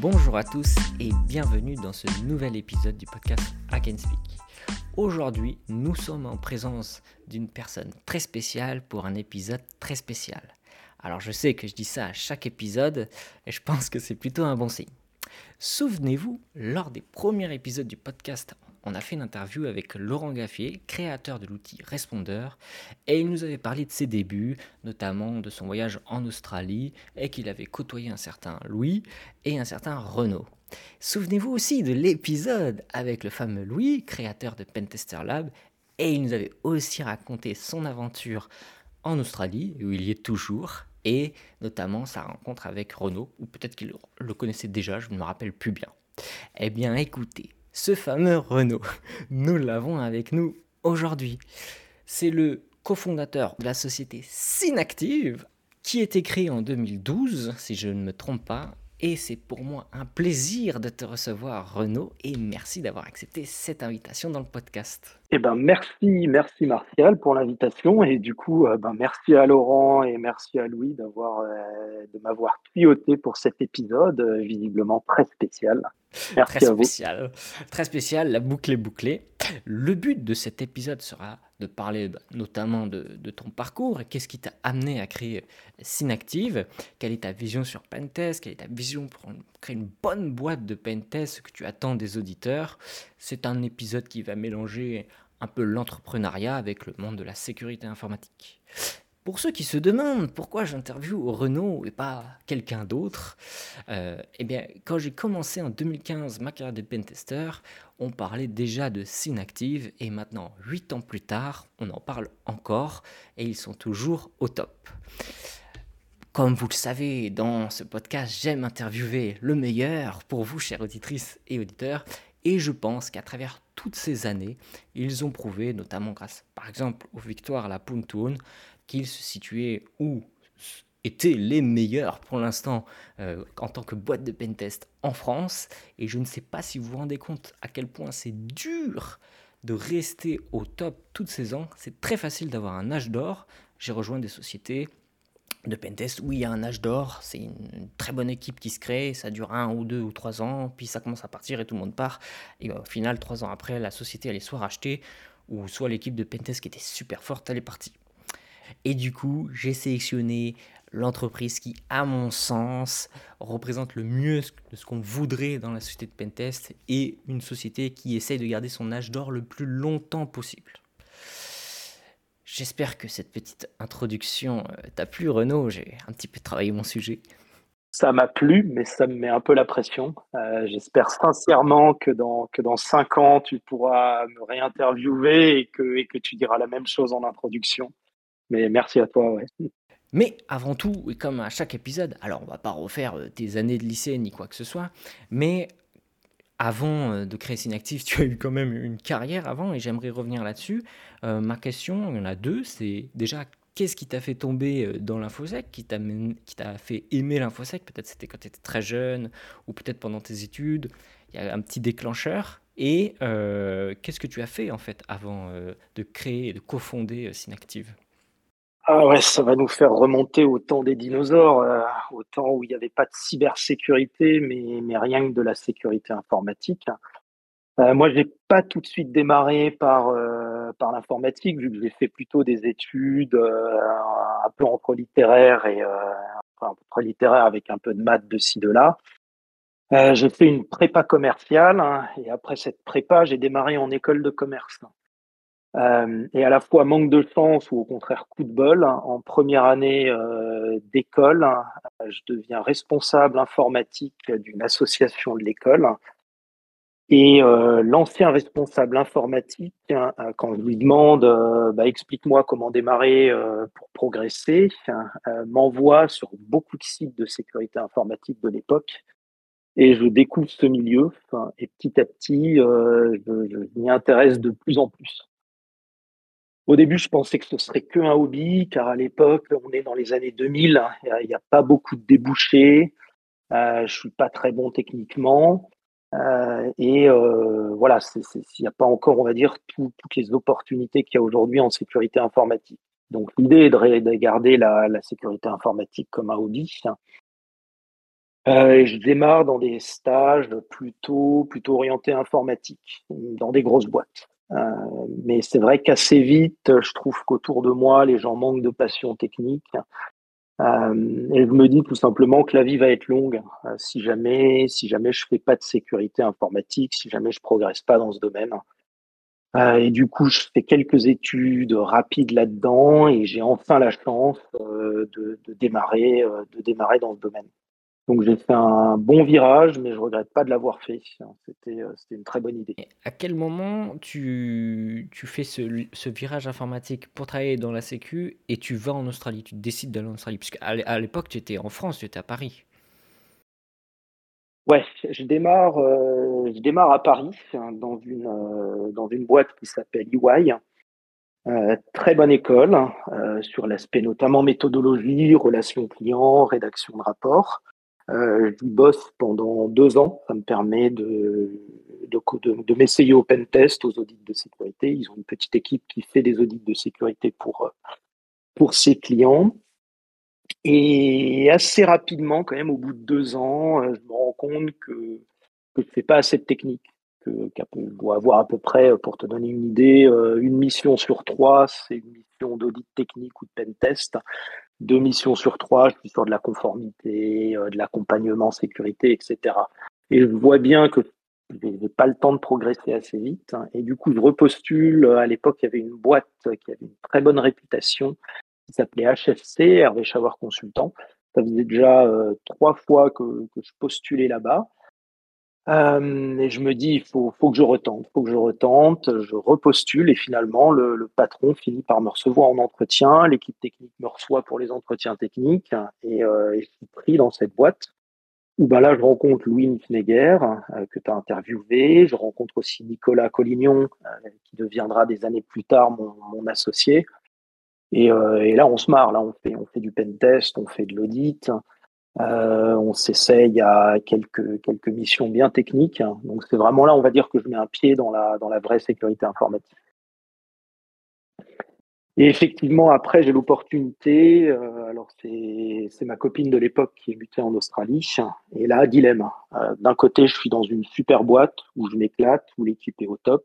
Bonjour à tous et bienvenue dans ce nouvel épisode du podcast I Can Speak. Aujourd'hui, nous sommes en présence d'une personne très spéciale pour un épisode très spécial. Alors je sais que je dis ça à chaque épisode et je pense que c'est plutôt un bon signe. Souvenez-vous, lors des premiers épisodes du podcast, on a fait une interview avec Laurent Gaffier, créateur de l'outil Responder, et il nous avait parlé de ses débuts, notamment de son voyage en Australie, et qu'il avait côtoyé un certain Louis et un certain Renaud. Souvenez-vous aussi de l'épisode avec le fameux Louis, créateur de Pentester Lab, et il nous avait aussi raconté son aventure en Australie, où il y est toujours, et notamment sa rencontre avec Renaud, ou peut-être qu'il le connaissait déjà, je ne me rappelle plus bien. Eh bien écoutez, ce fameux Renaud, nous l'avons avec nous aujourd'hui. C'est le cofondateur de la société Synactive, qui a été créée en 2012, si je ne me trompe pas, et c'est pour moi un plaisir de te recevoir, Renaud, et merci d'avoir accepté cette invitation dans le podcast. Eh ben, merci, merci Martial pour l'invitation, et du coup, euh, ben, merci à Laurent et merci à Louis d'avoir, euh, de m'avoir tuyauté pour cet épisode, euh, visiblement très spécial. Merci très spécial, très spécial, la boucle est bouclée. Le but de cet épisode sera de parler notamment de, ton parcours et qu'est-ce qui t'a amené à créer Synactive, quelle est ta vision sur Pentest, quelle est ta vision pour créer une bonne boîte de Pentest, ce que tu attends des auditeurs? C'est un épisode qui va mélanger un peu l'entrepreneuriat avec le monde de la sécurité informatique. Pour ceux qui se demandent pourquoi j'interviewe Renault et pas quelqu'un d'autre, euh, eh bien, quand j'ai commencé en 2015 ma carrière de pentester, on parlait déjà de Synactive et maintenant, 8 ans plus tard, on en parle encore et ils sont toujours au top. Comme vous le savez, dans ce podcast, j'aime interviewer le meilleur pour vous, chères auditrices et auditeurs, et je pense qu'à travers toutes ces années, ils ont prouvé, notamment grâce par exemple aux victoires à la Puntoon, qu'ils se situaient ou étaient les meilleurs pour l'instant euh, en tant que boîte de pentest en France. Et je ne sais pas si vous vous rendez compte à quel point c'est dur de rester au top toutes ces ans. C'est très facile d'avoir un âge d'or. J'ai rejoint des sociétés de pentest où il y a un âge d'or. C'est une, très bonne équipe qui se crée. Ça dure un ou deux ou trois ans. Puis ça commence à partir et tout le monde part. Et au final, trois ans après, la société elle est soit rachetée ou soit l'équipe de pentest qui était super forte, elle est partie. Et du coup, j'ai sélectionné l'entreprise qui, à mon sens, représente le mieux de ce qu'on voudrait dans la société de Pentest et une société qui essaye de garder son âge d'or le plus longtemps possible. J'espère que cette petite introduction euh, t'a plu, Renaud. J'ai un petit peu travaillé mon sujet. Ça m'a plu, mais ça me met un peu la pression. Euh, j'espère sincèrement que dans, que dans cinq ans, tu pourras me réinterviewer et que, et que tu diras la même chose en introduction. Mais merci à toi, ouais. Mais avant tout, et comme à chaque épisode, alors on va pas refaire euh, tes années de lycée ni quoi que ce soit, mais avant euh, de créer Synactive, tu as eu quand même une carrière avant et j'aimerais revenir là-dessus. Euh, ma question, il y en a deux, c'est déjà qu'est-ce qui t'a fait tomber dans l'infosec, qui t'a fait aimer l'infosec? Peut-être c'était quand tu étais très jeune ou peut-être pendant tes études. Il y a un petit déclencheur. Et qu'est-ce que tu as fait en fait avant de créer et de cofonder Synactive? Ah ouais, ça va nous faire remonter au temps des dinosaures, euh, au temps où il n'y avait pas de cybersécurité, mais, mais rien que de la sécurité informatique. Euh, moi, j'ai pas tout de suite démarré par, euh, par l'informatique, vu que j'ai fait plutôt des études euh, un peu entre littéraire et entre littéraire avec un peu de maths de ci de là. j'ai fait une prépa commerciale hein, et après cette prépa, j'ai démarré en école de commerce. Euh, et à la fois manque de chance ou au contraire coup de bol. En première année euh, d'école, euh, je deviens responsable informatique d'une association de l'école. Et l'ancien responsable informatique, quand je lui demande bah, explique-moi comment démarrer pour progresser, m'envoie sur beaucoup de sites de sécurité informatique de l'époque. Et je découvre ce milieu. et petit à petit, je m'y intéresse de plus en plus. Au début, je pensais que ce serait que un hobby, car à l'époque, on est dans les années 2000, il n'y a, pas beaucoup de débouchés, euh, je suis pas très bon techniquement, euh, et euh, voilà, il n'y a pas encore, on va dire, toutes les opportunités qu'il y a aujourd'hui en sécurité informatique. Donc l'idée est de, garder la, sécurité informatique comme un hobby. je démarre dans des stages plutôt, plutôt orientés informatique, dans des grosses boîtes. Mais c'est vrai qu'assez vite, je trouve qu'autour de moi, les gens manquent de passion technique. Euh, et je me dis tout simplement que la vie va être longue euh, si jamais si jamais je fais pas de sécurité informatique, si jamais je progresse pas dans ce domaine. Euh, et du coup, je fais quelques études rapides là-dedans et j'ai enfin la chance de démarrer dans ce domaine. Donc j'ai fait un bon virage, mais je regrette pas de l'avoir fait. C'était, euh, une très bonne idée. à quel moment tu, tu fais ce, ce, virage informatique pour travailler dans la Sécu et tu vas en Australie? Tu décides d'aller en Australie? Puisqu'à à l'époque, tu étais en France, tu étais à Paris. Ouais, je démarre, euh, je démarre à Paris hein, dans une, euh, dans une boîte qui s'appelle EY. très bonne école sur l'aspect notamment méthodologie, relations clients, rédaction de rapports. Euh, je bosse pendant deux ans. Ça me permet de, m'essayer au pen test, aux audits de sécurité. Ils ont une petite équipe qui fait des audits de sécurité pour, pour ses clients. Et assez rapidement, quand même, au bout de deux ans, euh, je me rends compte que, je ne fais pas assez de technique. Que, je dois avoir à peu près, pour te donner une idée, euh, une mission sur trois, c'est une mission d'audit technique ou de pen test deux missions sur trois, je suis sur de la conformité, euh, de l'accompagnement sécurité, etc. Et je vois bien que je n'ai pas le temps de progresser assez vite. Hein. Et du coup, je repostule. À l'époque, il y avait une boîte qui avait une très bonne réputation, qui s'appelait HFC, Hervé Chavard Consultant. Ça faisait déjà euh, trois fois que, que je postulais là-bas. Euh, et je me dis, il faut, faut, que je retente, faut que je retente, je repostule et finalement le, patron finit par me recevoir en entretien, l'équipe technique me reçoit pour les entretiens techniques et, euh, je suis pris dans cette boîte où ben là je rencontre Louis Nicknegger euh, que tu as interviewé, je rencontre aussi Nicolas Collignon euh, qui deviendra des années plus tard mon, mon associé et, et, là on se marre, là on fait, on fait du pen test, on fait de l'audit. Euh, on s'essaye à quelques, missions bien techniques. Donc c'est vraiment là, on va dire que je mets un pied dans la, vraie sécurité informatique. Et effectivement, après, j'ai l'opportunité, euh, alors c'est ma copine de l'époque qui est mutée en Australie, et là, dilemme. Euh, d'un côté, je suis dans une super boîte où je m'éclate, où l'équipe est au top,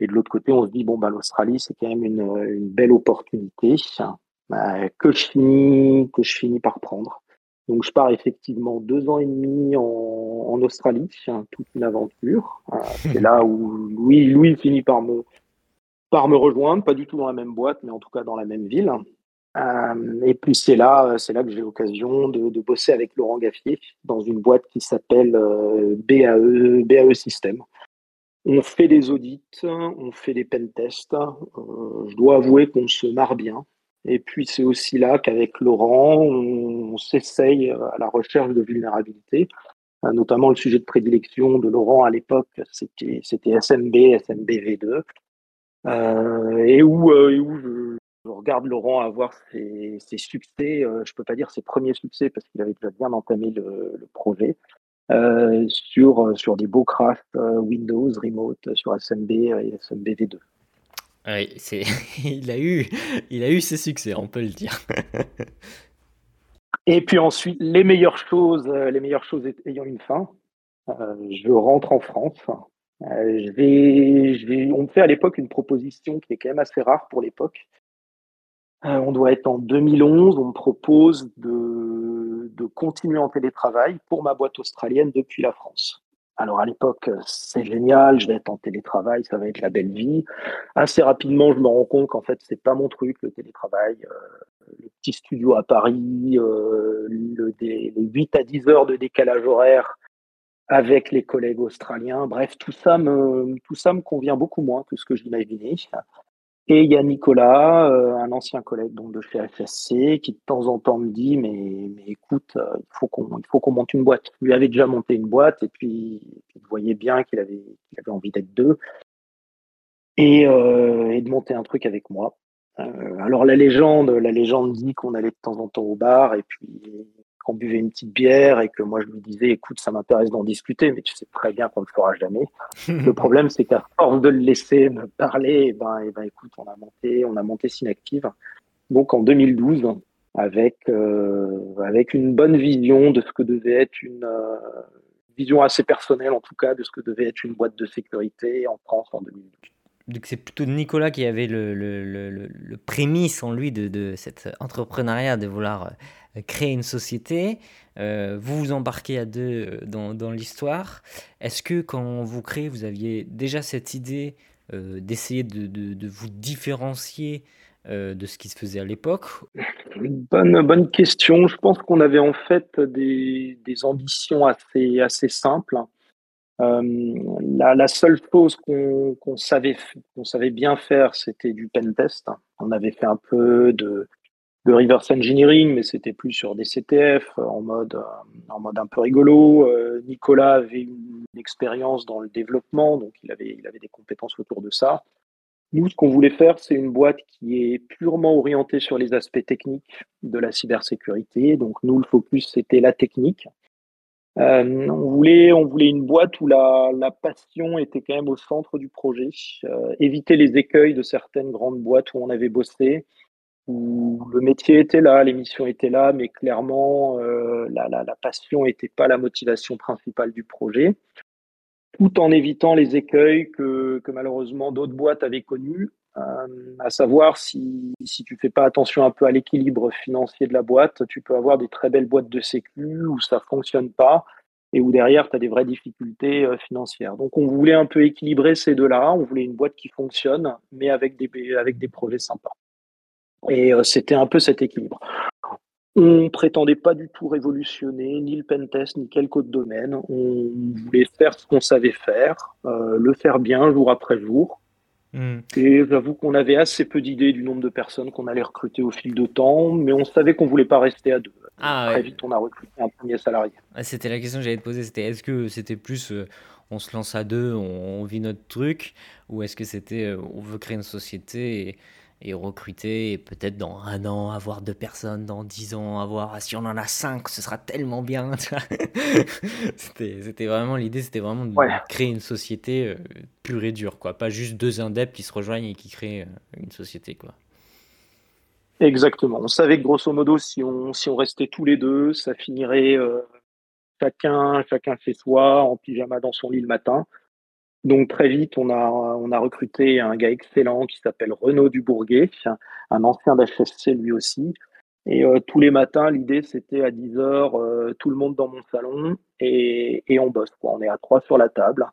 et de l'autre côté, on se dit, bon, bah, l'Australie, c'est quand même une, belle opportunité que je finis par prendre. Donc je pars effectivement deux ans et demi en, Australie, toute une aventure. Euh, c'est là où Louis, finit par me, par me rejoindre, pas du tout dans la même boîte, mais en tout cas dans la même ville. Euh, et puis c'est là, c'est là que j'ai l'occasion de, bosser avec Laurent Gaffier dans une boîte qui s'appelle euh, BAE, BAE System. On fait des audits, on fait des pen tests. Je dois avouer qu'on se marre bien. Et puis c'est aussi là qu'avec Laurent, on, s'essaye à la recherche de vulnérabilité, euh, notamment le sujet de prédilection de Laurent à l'époque, c'était SMB, SMBV2, euh, et où, euh, je, regarde Laurent avoir ses, succès, je ne peux pas dire ses premiers succès parce qu'il avait déjà bien entamé le, projet, sur, des beaux crafts Windows, Remote, sur SMB et SMBV2. Oui, c'est... il, a eu... il a eu ses succès, on peut le dire. Et puis ensuite, les meilleures choses, euh, les meilleures choses ayant une fin, euh, je rentre en France. Euh, on me fait à l'époque une proposition qui est quand même assez rare pour l'époque. On doit être en 2011, on me propose de, de continuer en télétravail pour ma boîte australienne depuis la France. Alors à l'époque, c'est génial, je vais être en télétravail, ça va être la belle vie. Assez rapidement, je me rends compte qu'en fait, c'est pas mon truc, le télétravail. Euh, le petit studio à Paris, euh, le, les 8 à 10 heures de décalage horaire avec les collègues australiens. Bref, tout ça me convient beaucoup moins que ce que j'imaginais. Et il y a Nicolas, euh, un ancien collègue donc de chez FSC, qui de temps en temps me dit mais, mais écoute, euh, il faut qu'on monte une boîte. Il lui avait déjà monté une boîte et puis, il voyait bien qu'il avait, avait envie d'être deux et, euh, et, de monter un truc avec moi. alors la légende, la légende dit qu'on allait de temps en temps au bar et puis qu'on buvait une petite bière et que moi je lui disais écoute ça m'intéresse d'en discuter mais tu sais très bien qu'on ne le fera jamais le problème c'est qu'à force de le laisser me parler et eh ben, et eh ben écoute on a monté on a monté Synactive donc en 2012 avec, avec une bonne vision de ce que devait être une vision assez personnelle, en tout cas, de ce que devait être une boîte de sécurité en France en 2012. C'est plutôt Nicolas qui avait le, le, le, le prémisse en lui de, de cet entrepreneuriat, de vouloir euh, créer une société. Euh, vous vous embarquez à deux euh, dans, dans l'histoire. Est-ce que quand vous créez, vous aviez déjà cette idée d'essayer de, de, de, vous différencier de ce qui se faisait à l'époque? Bonne, bonne question. Je pense qu'on avait en fait des, des ambitions assez, assez simples. Euh, la, seule chose qu'on savait, bien faire, c'était du pen test. On avait fait un peu de, reverse engineering, mais c'était plus sur des CTF en mode, en mode un peu rigolo. Euh, Nicolas avait une, expérience dans le développement, donc il avait des compétences autour de ça. Nous, ce qu'on voulait faire, c'est une boîte qui est purement orientée sur les aspects techniques de la cybersécurité. Donc, nous, le focus, c'était la technique. Euh, on, voulait, on voulait une boîte où la, la, passion était quand même au centre du projet, euh, éviter les écueils de certaines grandes boîtes où on avait bossé, où le métier était là, l'émission était là, mais clairement euh, la, la, la, passion n'était pas la motivation principale du projet, tout en évitant les écueils que, que malheureusement d'autres boîtes avaient connus, euh, à savoir si, si tu fais pas attention un peu à l'équilibre financier de la boîte, tu peux avoir des très belles boîtes de sécu où ça fonctionne pas et où derrière tu as des vraies difficultés euh, financières. Donc on voulait un peu équilibrer ces deux-là, on voulait une boîte qui fonctionne mais avec des, avec des projets sympas. Et euh, c'était un peu cet équilibre. On prétendait pas du tout révolutionner ni le pentest ni quelque autre domaine. On voulait faire ce qu'on savait faire, le faire bien jour après jour Hmm. Et j'avoue qu'on avait assez peu d'idées du nombre de personnes qu'on allait recruter au fil de temps, mais on savait qu'on voulait pas rester à deux. Ah, Très vite, on a recruté un premier salarié. Ah, c'était la question que j'allais te poser, c'était est-ce que c'était plus euh, on se lance à deux, on, on, vit notre truc, ou est-ce que c'était euh, on veut créer une société et et recruter et peut-être dans un an avoir deux personnes, dans dix ans avoir, si on en a cinq, ce sera tellement bien. c'était vraiment l'idée, c'était vraiment de créer une société euh, pure et dure, quoi. Pas juste deux indeps qui se rejoignent et qui créent euh, une société, quoi. Exactement. On savait que grosso modo, si on, si on restait tous les deux, ça finirait euh, chacun, chacun chez soi, en pyjama dans son lit le matin. Donc très vite, on a, on a recruté un gars excellent qui s'appelle Renaud Dubourguet, un ancien d'HSC lui aussi. Et euh, tous les matins, l'idée c'était à 10 heures, euh, tout le monde dans mon salon et, on bosse. Quoi. On est à trois sur la table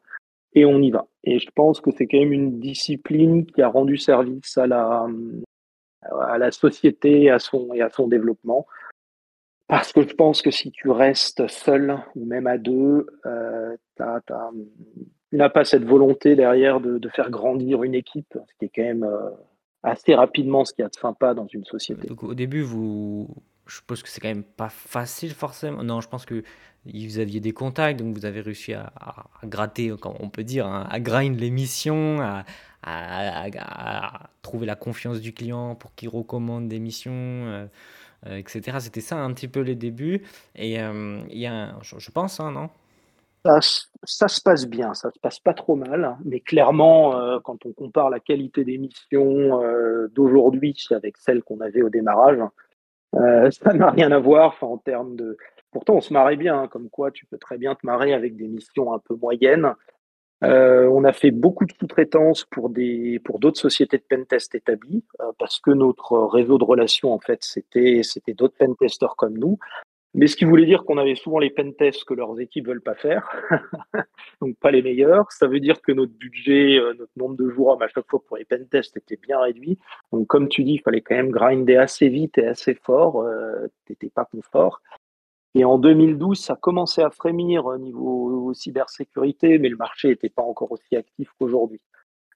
et on y va. Et je pense que c'est quand même une discipline qui a rendu service à la, à la société à son, et à son développement. Parce que je pense que si tu restes seul ou même à deux, euh, n'a pas cette volonté derrière de, faire grandir une équipe, ce qui est quand même euh, assez rapidement ce qu'il y a de sympa dans une société. Donc au début, vous, je suppose que c'est quand même pas facile forcément. Non, je pense que vous aviez des contacts, donc vous avez réussi à, gratter, on peut dire, hein, à grind les missions, à, à, trouver la confiance du client pour qu'il recommande des missions. Euh, euh, etc. C'était ça un petit peu les débuts. Et il y a, je, je pense, hein, non? Ça, se passe bien, ça se passe pas trop mal, mais clairement, euh, quand on compare la qualité des missions euh, d'aujourd'hui avec celle qu'on avait au démarrage, euh, ça n'a rien à voir en termes de. Pourtant, on se marrait bien, hein, comme quoi tu peux très bien te marrer avec des missions un peu moyennes. on a fait beaucoup de sous-traitance pour des pour d'autres sociétés de pentest établies parce que notre réseau de relations en fait c'était c'était d'autres pentesters comme nous mais ce qui voulait dire qu'on avait souvent les pentests que leurs équipes veulent pas faire, donc pas les meilleurs. Ça veut dire que notre budget, euh, notre nombre de jours à chaque fois pour les pentests était bien réduit. Donc comme tu dis, il fallait quand même grinder assez vite et assez fort. Euh, T'étais pas confort. Et en 2012, ça commençait à frémir au niveau cybersécurité, mais le marché n'était pas encore aussi actif qu'aujourd'hui.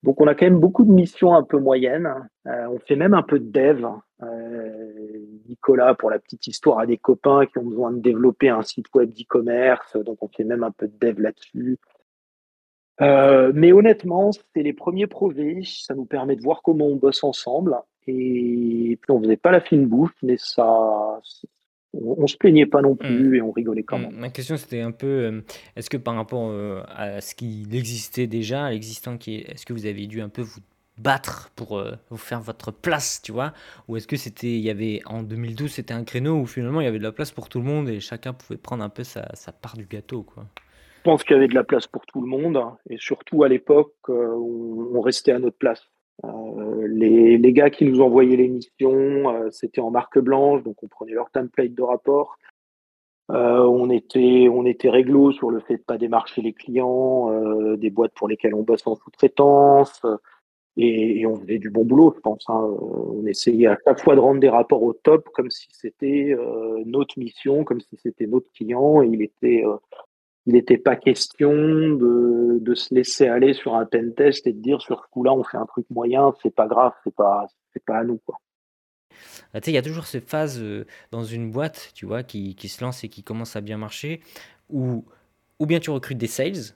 Donc on a quand même beaucoup de missions un peu moyennes. Euh, on fait même un peu de dev. Euh, Nicolas, pour la petite histoire, a des copains qui ont besoin de développer un site web d'e-commerce, donc on fait même un peu de dev là-dessus. Euh, mais honnêtement, c'est les premiers projets, ça nous permet de voir comment on bosse ensemble. Et puis on faisait pas la fine bouche, mais ça, on, ne se plaignait pas non mm. plus et on rigolait quand mm. même. Ma question c'était un peu, euh, est-ce que par rapport euh, à ce qui existait déjà, à l'existant qui est, est-ce que vous avez dû un peu vous battre pour euh, vous faire votre place, tu vois Ou est-ce que c'était, il y avait, en 2012, c'était un créneau où finalement il y avait de la place pour tout le monde et chacun pouvait prendre un peu sa, part du gâteau, quoi Je pense qu'il y avait de la place pour tout le monde et surtout à l'époque, euh, on, restait à notre place. Euh, les, les, gars qui nous envoyaient l'émission, c'était en marque blanche, donc on prenait leur template de rapport. on était on était réglo sur le fait de pas démarcher les clients, des boîtes pour lesquelles on bosse en sous-traitance. Et, on faisait du bon boulot, je pense. Hein. On essayait à chaque fois de rendre des rapports au top, comme si c'était euh, notre mission, comme si c'était notre client. Il était, euh, il n'était pas question de, de, se laisser aller sur un pen test et de dire sur ce coup-là, on fait un truc moyen, c'est pas grave, c'est pas, c'est pas à nous, quoi. Ah, il y a toujours ces phases euh, dans une boîte, tu vois, qui, qui se lance et qui commence à bien marcher, où ou bien tu recrutes des sales,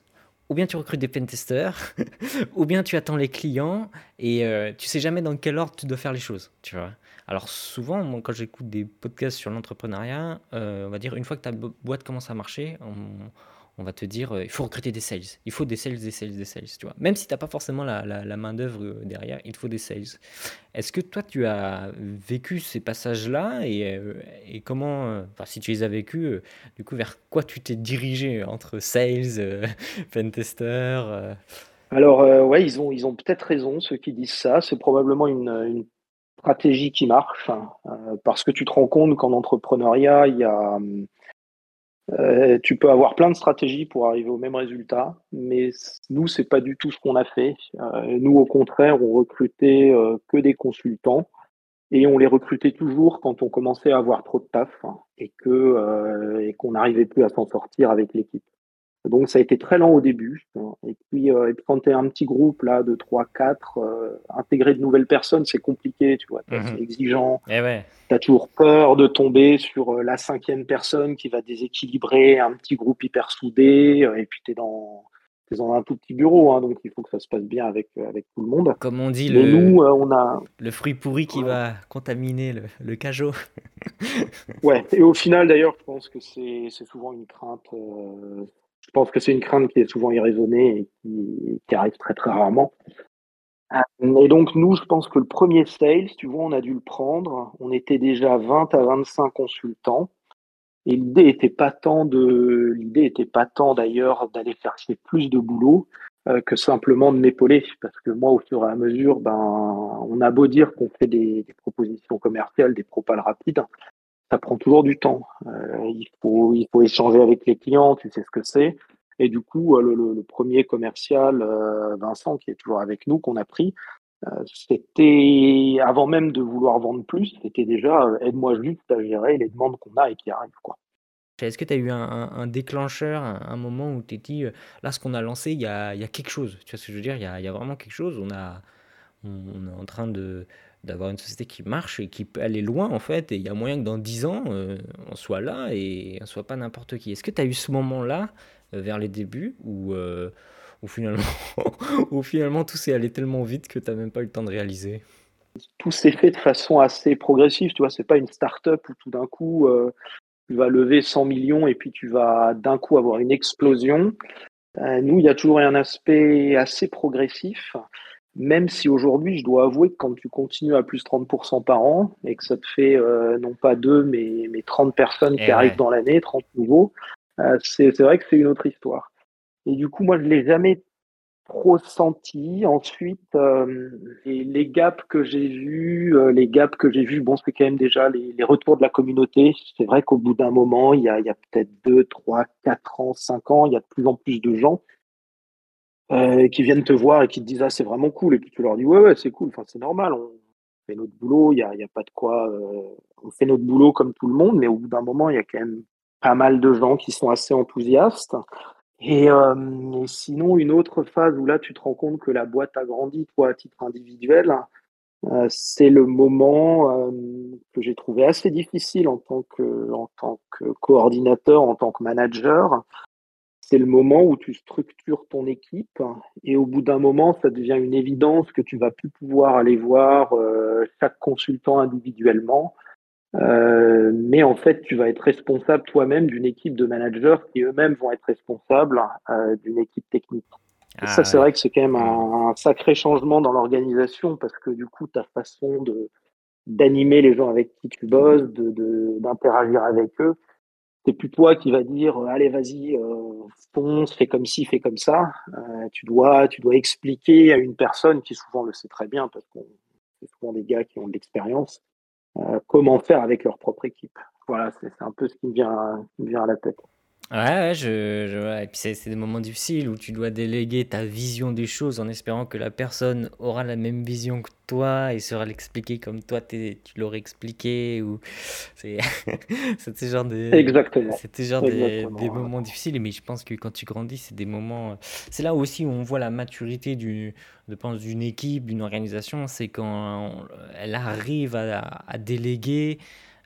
ou bien tu recrutes des pentesters, ou bien tu attends les clients et euh, tu sais jamais dans quel ordre tu dois faire les choses, tu vois. Alors souvent, quand j'écoute des podcasts sur l'entrepreneuriat, euh, on va dire une fois que ta boîte commence à marcher, on, on va te dire euh, il faut recruter des sales. Il faut des sales, des sales, des sales. Tu vois. Même si tu n'as pas forcément la, main-d'œuvre euh, derrière, il faut des sales. Est-ce que toi, tu as vécu ces passages-là et, euh, comment, si tu les as vécus, du coup, vers quoi tu t'es dirigé entre sales, pentester Alors, ouais, ils ont, ils ont peut-être raison, ceux qui disent ça. C'est probablement une, une stratégie qui marche hein, parce que tu te rends compte qu'en entrepreneuriat, il y a. Hum, euh, tu peux avoir plein de stratégies pour arriver au même résultat, mais nous, c'est pas du tout ce qu'on a fait. Euh, nous, au contraire, on recrutait euh, que des consultants et on les recrutait toujours quand on commençait à avoir trop de taf et que et qu'on n'arrivait plus à s'en sortir avec l'équipe. Donc ça a été très lent au début. Et puis, euh, et puis quand tu es un petit groupe là de 3, 4, euh, intégrer de nouvelles personnes, c'est compliqué, tu vois. C'est mhm. exigeant. Eh ouais. Tu as toujours peur de tomber sur euh, la cinquième personne qui va déséquilibrer un petit groupe hyper soudé. et puis tu es dans, dans un tout petit bureau, hein, donc il faut que ça se passe bien avec, avec tout le monde. Comme on dit, le, nous, on a... le fruit pourri qui va contaminer le, le cajot. ouais, et au final d'ailleurs, je pense que c'est souvent une crainte je pense que c'est une crainte qui est souvent irraisonnée et qui, arrive très très rarement. Et donc nous, je pense que le premier sales, tu vois, on a dû le prendre. On était déjà 20 à 25 consultants. Et l'idée était pas tant de, l'idée était pas tant d'ailleurs d'aller chercher plus de boulot euh, que simplement de m'épauler, parce que moi, au fur et à mesure, ben, on a beau dire qu'on fait des, des, propositions commerciales, des propales rapides, ça prend toujours du temps. Euh, il, faut, il faut échanger avec les clients, tu sais ce que c'est. Et du coup, euh, le, premier commercial, euh, Vincent, qui est toujours avec nous, qu'on a pris, c'était avant même de vouloir vendre plus, c'était déjà aide-moi juste à gérer les demandes qu'on a et qui arrivent. Quoi. Est-ce que tu as eu un, déclencheur, un, moment où tu t'es dit, là, ce qu'on a lancé, il y a, quelque chose? Tu vois ce que je veux dire? Il y a, vraiment quelque chose. On est en train de, d'avoir une société qui marche et qui peut aller loin en fait. Et il y a moyen que dans 10 ans, euh, on soit là et on soit pas n'importe qui. Est-ce que tu as eu ce moment-là euh, vers les débuts où, euh, finalement, où finalement tout s'est allé tellement vite que tu n'as même pas eu le temps de réaliser? Tout s'est fait de façon assez progressive. Tu vois, c'est pas une start-up où tout d'un coup tu vas lever 100 millions et puis tu vas d'un coup avoir une explosion. nous, il y a toujours un aspect assez progressif. Même si aujourd'hui, je dois avouer que quand tu continues à plus 30% par an et que ça te fait euh, non pas deux, mais, mais 30 personnes qui arrivent dans l'année, 30 nouveaux, euh, c'est vrai que c'est une autre histoire. Et du coup, moi, je ne l'ai jamais trop senti. Ensuite, euh, les, gaps que j'ai vus, les gaps que j'ai vus, bon, c'est quand même déjà les, retours de la communauté. C'est vrai qu'au bout d'un moment, il y a, il y a peut-être 2, 3, 4 ans, 5 ans, il y a de plus en plus de gens euh, qui viennent te voir et qui te disent ah c'est vraiment cool. Et puis tu leur dis ouais ouais c'est cool. Enfin c'est normal. On fait notre boulot. Il y a, y a pas de quoi euh, on fait notre boulot comme tout le monde. Mais au bout d'un moment il y a quand même pas mal de gens qui sont assez enthousiastes. Et, euh, et, sinon une autre phase où là tu te rends compte que la boîte a grandi toi à titre individuel euh, c'est le moment euh, que j'ai trouvé assez difficile en tant que en tant que coordinateur en tant que manager c'est le moment où tu structures ton équipe et au bout d'un moment, ça devient une évidence que tu vas plus pouvoir aller voir euh, chaque consultant individuellement. Euh, mais en fait, tu vas être responsable toi-même d'une équipe de managers qui eux-mêmes vont être responsables euh, d'une équipe technique. Ah ça, c'est vrai que c'est quand même un, sacré changement dans l'organisation parce que du coup, ta façon de d'animer les gens avec qui tu bosses, de d'interagir avec eux, c'est plus toi qui va dire allez vas-y euh, fonce fais comme ci fais comme ça. Euh, tu dois tu dois expliquer à une personne qui souvent le sait très bien parce que c'est souvent des gars qui ont de l'expérience euh, comment faire avec leur propre équipe. Voilà c'est un peu ce qui vient qui me vient à la tête Ouais, je, je- et puis c'est des moments difficiles où tu dois déléguer ta vision des choses en espérant que la personne aura la même vision que toi et saura l'expliquer comme toi tu l'aurais expliqué ou c'est ce genre de exactement. c'était genre des, des moments difficiles. Mais je pense que quand tu grandis c'est des moments c'est là aussi où on voit la maturité d'une équipe d'une organisation. C'est quand elle arrive à, à déléguer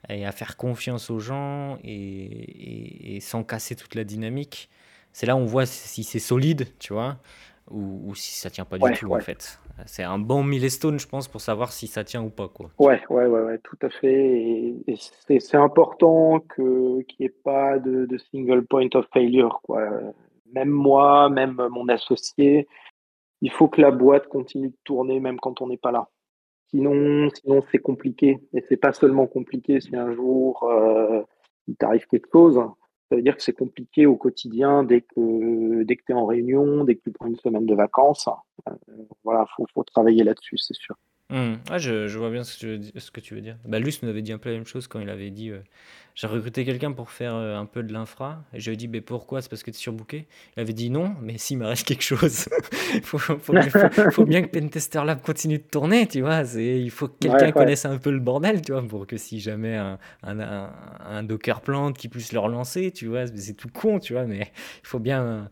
et à faire confiance aux gens et, et, sans casser toute la dynamique. C'est là où on voit si c'est solide, tu vois, ou, ou, si ça tient pas du tout en fait. C'est un bon milestone, je pense, pour savoir si ça tient ou pas. Quoi. Ouais, ouais, ouais, ouais tout à fait. Et, c'est important qu'il n'y ait pas de, de, single point of failure. Quoi. Même moi, même mon associé, il faut que la boîte continue de tourner même quand on n'est pas là. Sinon, sinon c'est compliqué. Et c'est pas seulement compliqué si un jour euh, il t'arrive quelque chose. Ça veut dire que c'est compliqué au quotidien dès que dès que tu es en réunion, dès que tu prends une semaine de vacances. Euh, voilà, faut, faut travailler là-dessus, c'est sûr. Mmh. je, je, vois bien ce que, tu, ce que tu veux dire. Bah, Luce nous avait dit un peu la même chose quand il avait dit euh, J'ai recruté quelqu'un pour faire euh, un peu de l'infra. Et je lui ai dit mais Pourquoi? C'est parce que tu es surbooké Il avait dit non, mais s'il me reste quelque chose, il faut, faut, faut, bien que Pentester Lab continue de tourner, tu vois. Il faut que quelqu'un connaisse un peu le bordel, tu vois, pour que si jamais un, un, un, Docker plante, qu'il puisse le relancer, tu vois. C'est tout con, tu vois, mais il faut bien,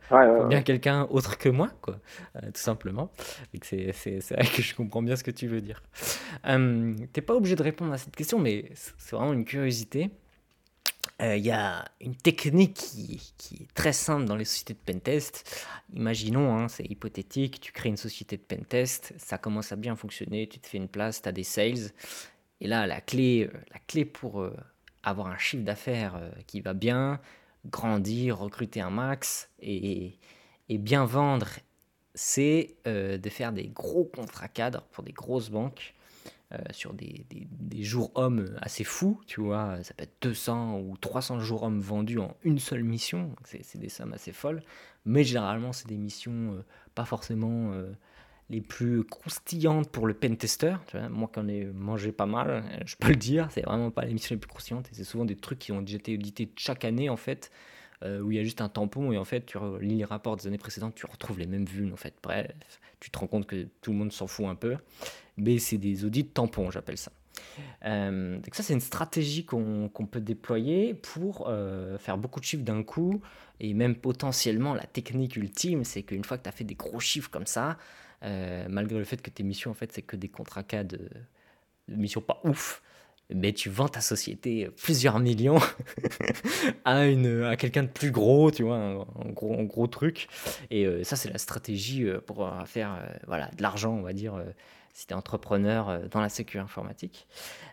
bien quelqu'un autre que moi, quoi, euh, tout simplement. C'est vrai que je comprends bien ce que tu veux dire. Euh, T'es pas obligé de répondre à cette question, mais c'est vraiment une curiosité. Il euh, y a une technique qui, est très simple dans les sociétés de pentest. Imaginons, hein, c'est hypothétique, tu crées une société de pentest, ça commence à bien fonctionner, tu te fais une place, tu as des sales. Et là, la clé, euh, la clé pour euh, avoir un chiffre d'affaires qui va bien, grandir, recruter un max et, et bien vendre c'est de faire des gros contrats cadres pour des grosses banques euh, sur des, des, jours hommes assez fous, tu vois, ça peut être 200 ou 300 jours hommes vendus en une seule mission, c'est des sommes assez folles, mais généralement c'est des missions euh, pas forcément les plus croustillantes pour le pentester, tu vois, moi qui en ai mangé pas mal, je peux le dire, c'est vraiment pas les missions les plus croustillantes, et c'est souvent des trucs qui ont déjà été édités chaque année en fait, euh, où il y a juste un tampon et en fait tu lis les rapports des années précédentes, tu retrouves les mêmes vues en fait. Bref, tu te rends compte que tout le monde s'en fout un peu, mais c'est des audits tampons, j'appelle ça. Euh, donc ça c'est une stratégie qu'on peut déployer pour euh, faire beaucoup de chiffres d'un coup et même potentiellement la technique ultime c'est qu'une fois que tu as fait des gros chiffres comme ça, malgré le fait que tes missions en fait c'est que des contrats cas de, de missions pas ouf, mais tu vends ta société plusieurs millions à, une, à quelqu'un de plus gros, tu vois, un, gros, un gros truc. Et euh, ça, c'est la stratégie euh, pour faire euh, voilà, de l'argent, on va dire, si tu es entrepreneur dans la sécurité informatique.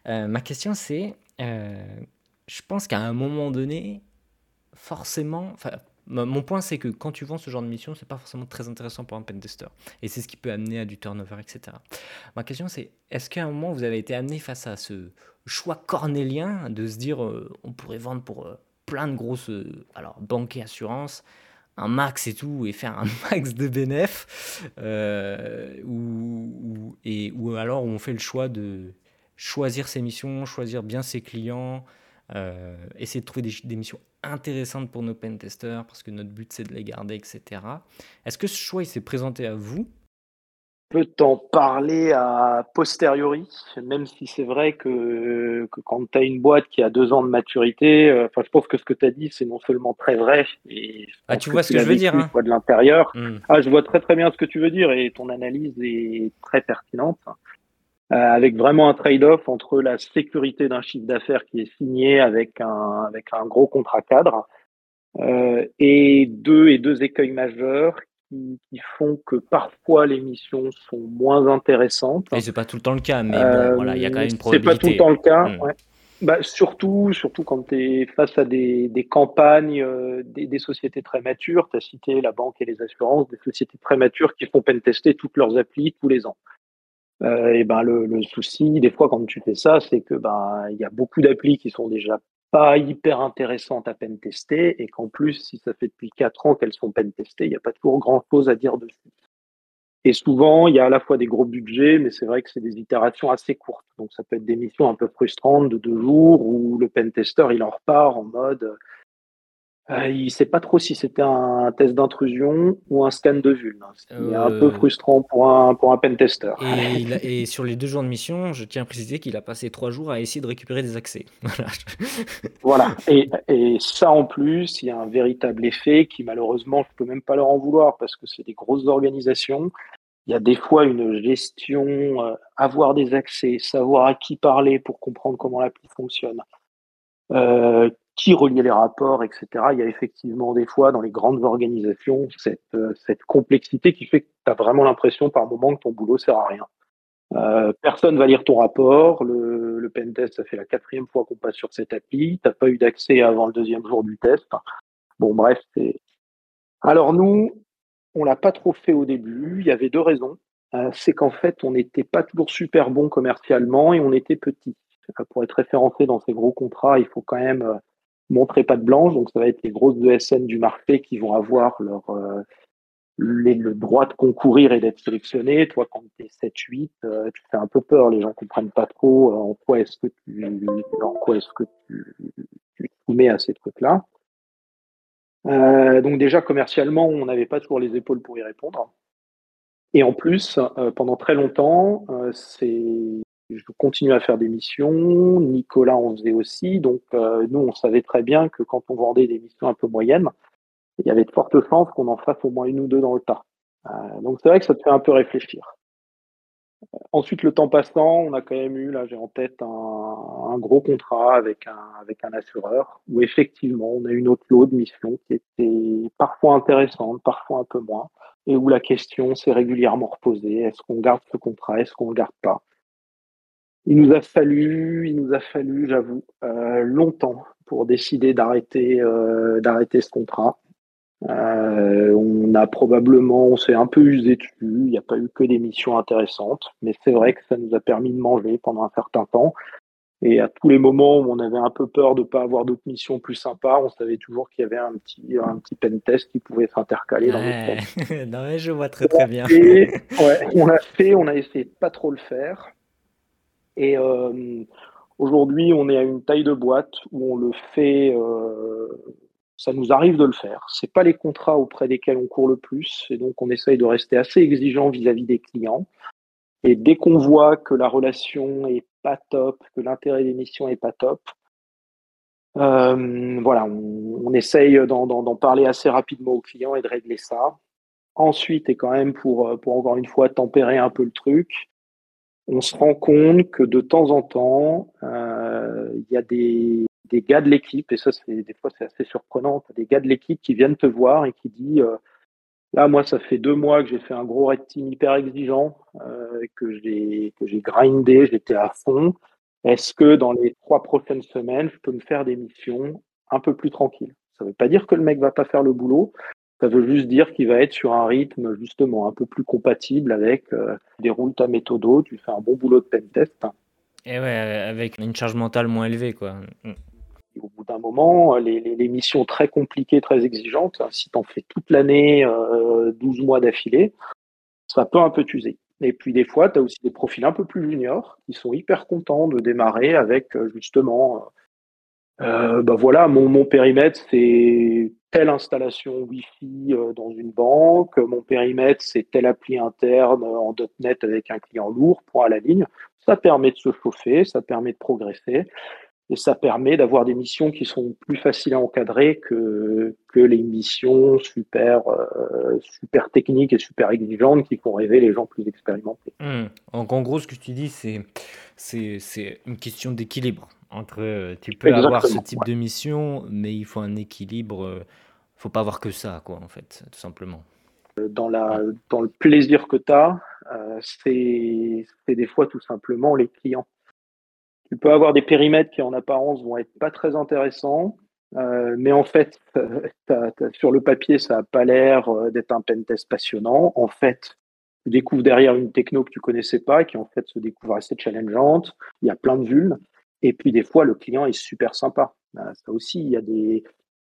ma question, c'est, je pense qu'à un moment donné, forcément, mon point, c'est que quand tu vends ce genre de mission, c'est pas forcément très intéressant pour un pentester. Et c'est ce qui peut amener à du turnover, etc. Ma question, c'est est-ce qu'à un moment, vous avez été amené face à ce choix cornélien de se dire euh, on pourrait vendre pour euh, plein de grosses euh, alors banques et assurances un max et tout et faire un max de bénéf ou, et, ou alors on fait le choix de choisir ses missions, choisir bien ses clients, essayer de trouver des, des missions intéressante pour nos pentesters parce que notre but c'est de les garder, etc. Est-ce que ce choix il s'est présenté à vous? Je peux t'en parler à posteriori, même si c'est vrai que, que quand tu as une boîte qui a deux ans de maturité, euh, je pense que ce que tu as dit c'est non seulement très vrai, et ah, tu vois ce que, je veux dire hein. de l'intérieur. Hmm. Ah, je vois très très bien ce que tu veux dire et ton analyse est très pertinente. Euh, avec vraiment un trade-off entre la sécurité d'un chiffre d'affaires qui est signé avec un, avec un gros contrat cadre euh, et deux et deux écueils majeurs qui, qui, font que parfois les missions sont moins intéressantes. Et c'est pas tout le temps le cas, mais bon, voilà, il y a quand même une probabilité. C'est pas tout le temps le cas. Hmm. Ouais. bah, surtout, surtout quand tu es face à des, des campagnes, euh, des, des, sociétés très matures, tu as cité la banque et les assurances, des sociétés très matures qui font peine tester toutes leurs applis tous les ans. Euh, et ben le, souci, des fois, quand tu fais ça, c'est que ben il y a beaucoup d'applis qui sont déjà pas hyper intéressantes à peine tester, et qu'en plus, si ça fait depuis quatre ans qu'elles sont peine testées, il n'y a pas toujours grand chose à dire dessus. Et souvent, il y a à la fois des gros budgets, mais c'est vrai que c'est des itérations assez courtes. Donc, ça peut être des missions un peu frustrantes de deux jours où le pentester, il en repart en mode euh, il ne sait pas trop si c'était un test d'intrusion ou un scan de vulne. C'est un peu euh, frustrant pour un, pour un pentester. Et, et, sur les deux jours de mission, je tiens à préciser qu'il a passé trois jours à essayer de récupérer des accès. voilà. Et, et, ça, en plus, il y a un véritable effet qui, malheureusement, je ne peux même pas leur en vouloir parce que c'est des grosses organisations. Il y a des fois une gestion, euh, avoir des accès, savoir à qui parler pour comprendre comment l'appli fonctionne. Euh, qui reliait les rapports, etc. Il y a effectivement des fois dans les grandes organisations cette, euh, complexité qui fait que tu as vraiment l'impression par moment que ton boulot sert à rien. Euh, personne va lire ton rapport. Le, le pen test, ça fait la quatrième fois qu'on passe sur cette appli. T'as pas eu d'accès avant le deuxième jour du test. Bon, bref. Alors nous, on l'a pas trop fait au début. Il y avait deux raisons. Euh, c'est qu'en fait, on n'était pas toujours super bon commercialement et on était petit. Pour être référencé dans ces gros contrats, il faut quand même euh, montrer pas de blanche. Donc, ça va être les grosses ESN du marché qui vont avoir leur, euh, le droit de concourir et d'être sélectionné. Toi, quand tu es 7-8, tu fais un peu peur. Les gens comprennent pas trop euh, en quoi est-ce que tu, en quoi est-ce que tu, tu soumets à ces trucs-là. Euh, donc déjà commercialement, on n'avait pas toujours les épaules pour y répondre. Et en plus, euh, pendant très longtemps, euh, c'est je continue à faire des missions, Nicolas en faisait aussi, donc euh, nous on savait très bien que quand on vendait des missions un peu moyennes, il y avait de fortes chances qu'on en fasse au moins une ou deux dans le tas. Euh, donc c'est vrai que ça te fait un peu réfléchir. Ensuite, le temps passant, on a quand même eu, là j'ai en tête un, gros contrat avec un, avec un assureur, où effectivement on a une autre lot de missions qui était parfois intéressante, parfois un peu moins, et où la question s'est régulièrement reposée, est-ce qu'on garde ce contrat, est-ce qu'on ne le garde pas? Il nous a fallu, il nous a fallu, j'avoue, euh, longtemps pour décider d'arrêter, euh, d'arrêter ce contrat. Euh, on a probablement, on s'est un peu usé dessus. Il n'y a pas eu que des missions intéressantes, mais c'est vrai que ça nous a permis de manger pendant un certain temps. Et à tous les moments où on avait un peu peur de ne pas avoir d'autres missions plus sympas, on savait toujours qu'il y avait un petit, un petit pen test qui pouvait s'intercaler dans notre Non, mais je vois très très bien. ouais, on l'a fait, on a essayé de pas trop le faire. Et euh, aujourd'hui, on est à une taille de boîte où on le fait. Euh, ça nous arrive de le faire. C'est pas les contrats auprès desquels on court le plus, et donc on essaye de rester assez exigeant vis-à-vis des clients. Et dès qu'on voit que la relation est pas top, que l'intérêt des missions est pas top, euh, voilà, on, essaye d'en parler assez rapidement aux clients et de régler ça. Ensuite, et quand même pour, pour encore une fois tempérer un peu le truc, on se rend compte que de temps en temps, euh, il y a des, gars de l'équipe, et ça, des fois, c'est assez surprenant, des gars de l'équipe qui viennent te voir et qui disent euh, Là, moi, ça fait deux mois que j'ai fait un gros red hyper exigeant, euh, que j'ai grindé, j'étais à fond. Est-ce que dans les trois prochaines semaines, je peux me faire des missions un peu plus tranquilles? Ça ne veut pas dire que le mec va pas faire le boulot, ça veut juste dire qu'il va être sur un rythme justement un peu plus compatible avec euh, déroule ta méthodo, tu fais un bon boulot de pen test. Et ouais, avec une charge mentale moins élevée quoi. Mm. au bout d'un moment, les, les, les, missions très compliquées, très exigeantes, si tu en fais toute l'année, euh, 12 mois d'affilée, ça peut un peu t'user. Et puis des fois, tu as aussi des profils un peu plus juniors qui sont hyper contents de démarrer avec euh, justement euh, bah voilà, mon, mon périmètre, c'est telle installation Wi-Fi euh, dans une banque. Mon périmètre, c'est telle appli interne en .NET avec un client lourd, point à la ligne. Ça permet de se chauffer, ça permet de progresser et ça permet d'avoir des missions qui sont plus faciles à encadrer que, que les missions super, euh, super techniques et super exigeantes qui font rêver les gens plus expérimentés. Mmh. En gros, ce que tu dis, c'est, une question d'équilibre entre euh, tu peux avoir ce type de mission, mais il faut un équilibre. Il euh, faut pas avoir que ça, quoi, en fait, tout simplement. Euh, dans, la, dans le plaisir que tu as, c'est des fois tout simplement les clients tu peux avoir des périmètres qui en apparence vont être pas très intéressants, euh, mais en fait, sur le papier, ça n'a pas l'air d'être un pentest passionnant. En fait, tu découvres derrière une techno que tu connaissais pas, qui en fait se découvre assez challengeante. Il y a plein de vulnes. Et puis des fois, le client est super sympa. Euh, ça aussi, il y a des,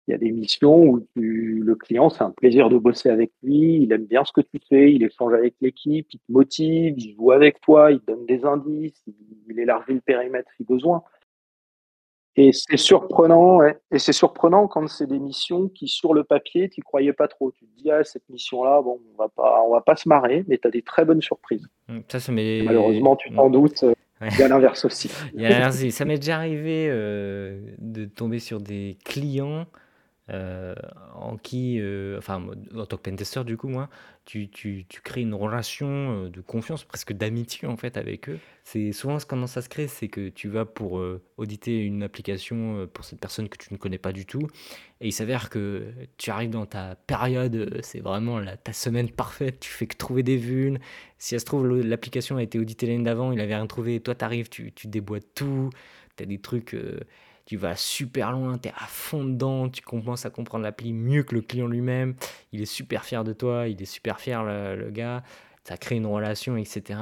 il y a des missions où le client, c'est un plaisir de bosser avec lui, il aime bien ce que tu fais, il échange avec l'équipe, il te motive, il joue avec toi, il te donne des indices, il, élargit le périmètre si besoin. Et c'est surprenant, et c'est surprenant quand c'est des missions qui, sur le papier, tu croyais pas trop. Tu te dis, ah, cette mission-là, bon, on va pas, on va pas se marrer, mais tu as des très bonnes surprises. Mmh, ça, Malheureusement, tu t'en doutes, euh, il y a l'inverse aussi. Il y a l'inverse. Ça m'est déjà arrivé euh, de tomber sur des clients euh, en qui, euh, enfin, en tant que pentester, du coup, moi, tu, tu, tu crées une relation euh, de confiance, presque d'amitié en fait avec eux. C'est souvent comment ça se crée, c'est que tu vas pour auditer une application pour cette personne que tu ne connais pas du tout, et il s'avère que tu arrives dans ta période, c'est vraiment la, ta semaine parfaite, tu fais que trouver des vues. Si elle se trouve, l'application a été auditée l'année d'avant, il avait rien trouvé, toi tu arrives, tu, tu déboîtes tout, tu as des trucs tu vas super loin, tu es à fond dedans, tu commences à comprendre l'appli mieux que le client lui-même, il est super fier de toi, il est super fier le, le gars, ça crée une relation, etc.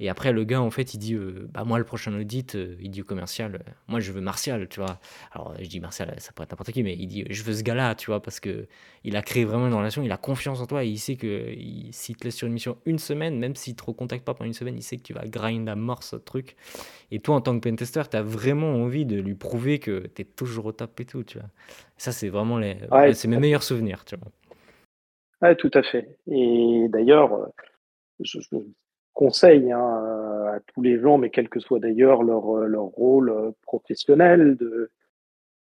Et après, le gars, en fait, il dit euh, Bah, moi, le prochain audit, euh, il dit au commercial euh, Moi, je veux Martial, tu vois. Alors, je dis Martial, ça pourrait être n'importe qui, mais il dit Je veux ce gars-là, tu vois, parce que il a créé vraiment une relation, il a confiance en toi, et il sait que s'il te laisse sur une mission une semaine, même s'il te recontacte pas pendant une semaine, il sait que tu vas grind à mort ce truc. Et toi, en tant que pentester, tu as vraiment envie de lui prouver que tu es toujours au top et tout, tu vois. Ça, c'est vraiment les... c'est mes meilleurs souvenirs, tu vois. Ouais, tout à fait. Et d'ailleurs, je, conseil hein, à tous les gens, mais quel que soit d'ailleurs leur, euh, leur rôle euh, professionnel, de,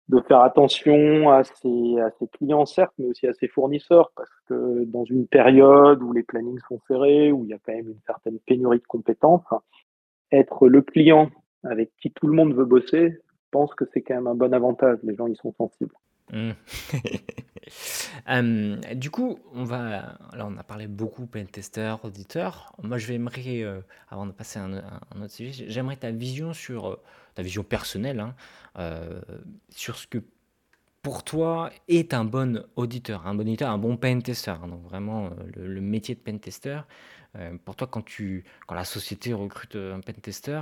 de faire attention à ses, à ses clients, certes, mais aussi à ses fournisseurs, parce que dans une période où les plannings sont serrés, où il y a quand même une certaine pénurie de compétences, être le client avec qui tout le monde veut bosser, je pense que c'est quand même un bon avantage. Les gens, ils sont sensibles. Mmh. du coup, on va là, on a parlé beaucoup pentester, auditeur. Moi, je vais euh, avant de passer à un autre sujet, j'aimerais ta vision sur, euh, ta vision personnelle, hein, euh, sur ce que, pour toi, est un bon auditeur, un bon auditeur, un bon pentester, hein, donc vraiment, le métier de pentester. Euh, pour toi, quand, tu, quand la société recrute euh, un pentester,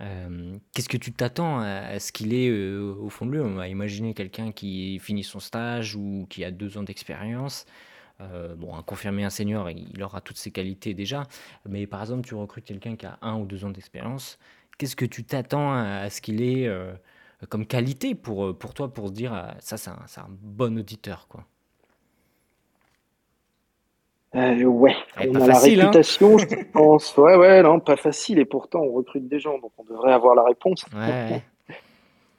euh, qu'est-ce que tu t'attends à, ce qu'il est au fond de lui? On va imaginer quelqu'un qui finit son stage ou qui a deux ans d'expérience. bon, un confirmé, un senior, il aura toutes ses qualités déjà. Mais par exemple, tu recrutes quelqu'un qui a un ou deux ans d'expérience. Qu'est-ce que tu t'attends à, ce qu'il ait comme qualité pour, pour toi, pour dire ça, c'est un, un, bon auditeur quoi? Euh, ouais, on a la hein. réputation, je pense. Ouais, ouais, non, pas facile. Et pourtant, on recrute des gens, donc on devrait avoir la réponse.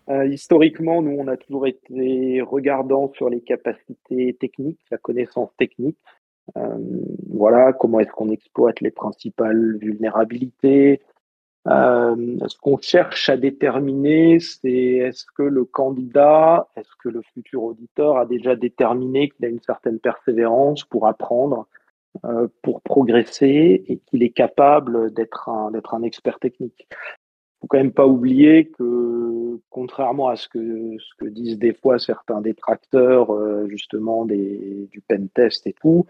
Euh, historiquement, nous, on a toujours été regardant sur les capacités techniques, la connaissance technique. Euh, voilà, comment est-ce qu'on exploite les principales vulnérabilités. Ce qu'on cherche à déterminer, c'est est-ce que le candidat, est-ce que le futur auditeur a déjà déterminé qu'il a une certaine persévérance pour apprendre euh, pour progresser et qu'il est capable d'être un, expert technique? Il faut quand même pas oublier que, contrairement à ce que, disent des fois certains détracteurs, euh, justement, du pen test et tout,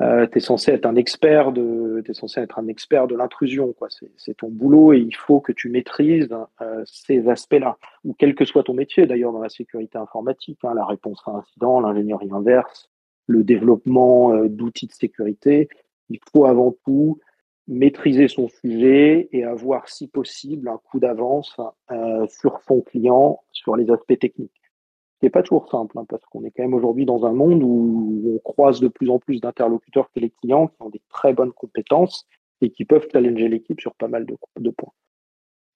euh, tu es censé être un expert de, censé être un expert de l'intrusion, quoi. C'est, ton boulot et il faut que tu maîtrises euh, ces aspects-là, ou quel que soit ton métier, d'ailleurs, dans la sécurité informatique, hein, la réponse à incident, l'ingénierie inverse, le développement euh, d'outils de sécurité, il faut avant tout maîtriser son sujet et avoir, si possible, un coup d'avance euh, sur son client, sur les aspects techniques. Ce n'est pas toujours simple, hein, parce qu'on est quand même aujourd'hui dans un monde où on croise de plus en plus d'interlocuteurs que les clients qui ont des très bonnes compétences et qui peuvent challenger l'équipe sur pas mal de points.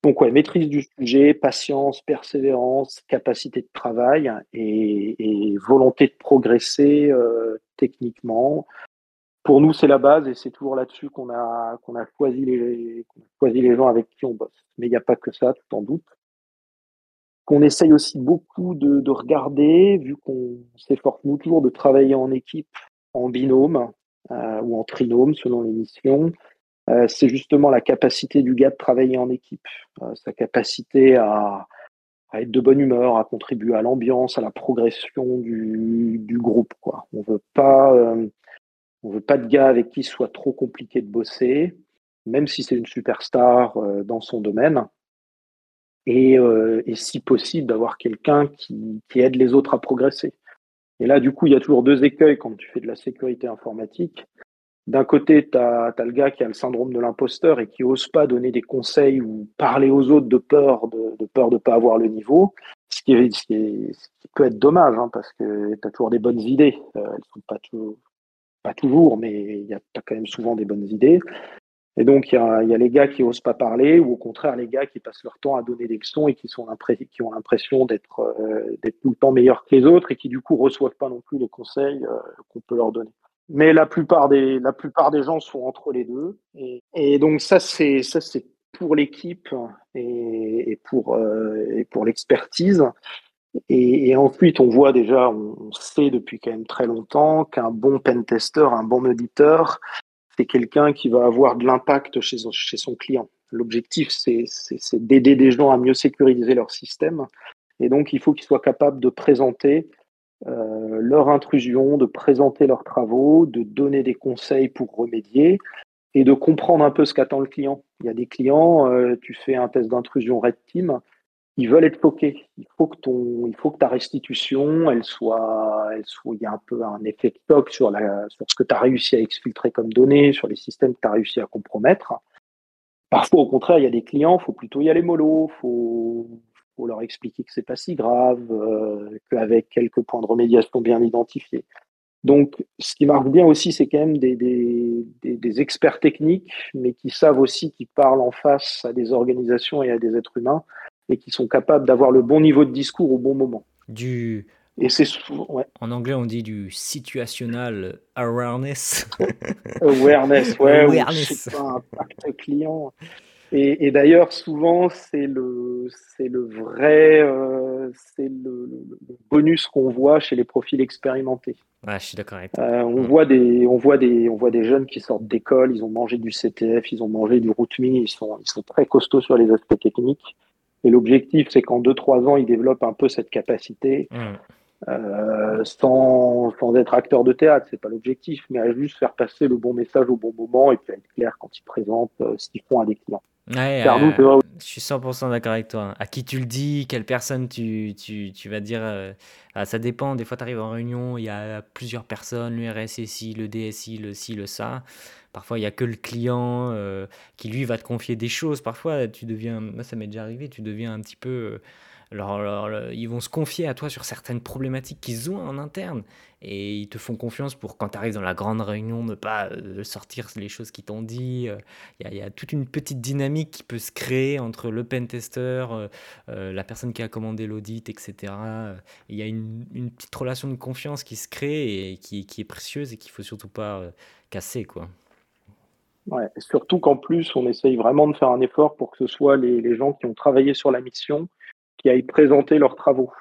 Donc ouais, maîtrise du sujet, patience, persévérance, capacité de travail et, volonté de progresser euh, techniquement. Pour nous, c'est la base et c'est toujours là-dessus qu'on a, qu'on a, choisi les, choisi les gens avec qui on bosse. Mais il n'y a pas que ça, tout en doute. Qu'on essaye aussi beaucoup de, de regarder, vu qu'on s'efforce nous toujours de travailler en équipe, en binôme euh, ou en trinôme selon les missions c'est justement la capacité du gars de travailler en équipe, sa capacité à, être de bonne humeur, à contribuer à l'ambiance, à la progression du, groupe. Quoi. On veut pas, on veut pas de gars avec qui soit trop compliqué de bosser, même si c'est une superstar dans son domaine. Et, si possible, d'avoir quelqu'un qui, aide les autres à progresser. Et là, du coup, il y a toujours deux écueils quand tu fais de la sécurité informatique. D'un côté, tu as, le gars qui a le syndrome de l'imposteur et qui n'ose pas donner des conseils ou parler aux autres de peur de, peur de pas avoir le niveau, ce qui, peut être dommage hein, parce que tu as toujours des bonnes idées. Euh, elles sont pas, pas toujours, mais il y a quand même souvent des bonnes idées. Et donc, il y a, les gars qui n'osent pas parler, ou au contraire, les gars qui passent leur temps à donner des leçons et qui, sont qui ont l'impression d'être euh, tout le temps meilleurs que les autres et qui, du coup, reçoivent pas non plus les conseils euh, qu'on peut leur donner. Mais la plupart des, la plupart des gens sont entre les deux. Et, donc, ça, c'est pour l'équipe et, pour, euh, pour l'expertise. Et, ensuite, on voit déjà, on sait depuis quand même très longtemps qu'un bon pentester, un bon auditeur, c'est quelqu'un qui va avoir de l'impact chez, chez son client. L'objectif, c'est d'aider des gens à mieux sécuriser leur système. Et donc, il faut qu'ils soient capables de présenter euh, leur intrusion, de présenter leurs travaux, de donner des conseils pour remédier et de comprendre un peu ce qu'attend le client. Il y a des clients, euh, tu fais un test d'intrusion Red Team, ils veulent être bloqués. Il faut que ton, il faut que ta restitution, elle soit, il y a un peu un effet de toc sur la, sur ce que tu as réussi à exfiltrer comme données, sur les systèmes que tu as réussi à compromettre. Parfois, au contraire, il y a des clients, faut plutôt y aller mollo, faut, faut leur expliquer que c'est pas si grave, euh, qu'avec quelques points de remédiation bien identifiés. Donc, ce qui marche bien aussi, c'est quand même des, des, experts techniques, mais qui savent aussi, qui parlent en face à des organisations et à des êtres humains, et qui sont capables d'avoir le bon niveau de discours au bon moment. Du... Et c'est En anglais, on dit du situational awareness. awareness, ouais. Awareness. un impact client. Et, et d'ailleurs, souvent, c'est le, c'est le vrai, euh, c'est le, bonus qu'on voit chez les profils expérimentés. Ouais, je suis d'accord avec toi. Euh, on, mm. voit des, on, voit des, on voit des jeunes qui sortent d'école, ils ont mangé du CTF, ils ont mangé du routine, ils sont, ils sont très costauds sur les aspects techniques. Et l'objectif, c'est qu'en 2-3 ans, ils développent un peu cette capacité, mmh. euh, sans, sans, être acteur de théâtre, c'est pas l'objectif, mais à juste faire passer le bon message au bon moment et puis être clair quand ils présentent euh, ce qu'ils font à des clients. Ouais, euh, je suis 100% d'accord avec toi. À qui tu le dis, quelle personne tu, tu, tu vas dire. Euh, ah, ça dépend. Des fois, tu arrives en réunion, il y a plusieurs personnes, le RSSI, le DSI, le ci, le ça. Parfois, il n'y a que le client euh, qui, lui, va te confier des choses. Parfois, tu deviens, moi, ça m'est déjà arrivé, tu deviens un petit peu... Alors, ils vont se confier à toi sur certaines problématiques qu'ils ont en interne et ils te font confiance pour quand tu arrives dans la grande réunion ne pas euh, sortir les choses qu'ils t'ont dit. Il y, a toute une petite dynamique qui peut se créer entre le pentester, euh, euh, la personne qui a commandé l'audit, etc. Il y a une, petite relation de confiance qui se crée et qui, qui est précieuse et qu'il faut surtout pas casser. quoi. Ouais, surtout qu'en plus, on essaye vraiment de faire un effort pour que ce soit les, les, gens qui ont travaillé sur la mission qui aillent présenter leurs travaux.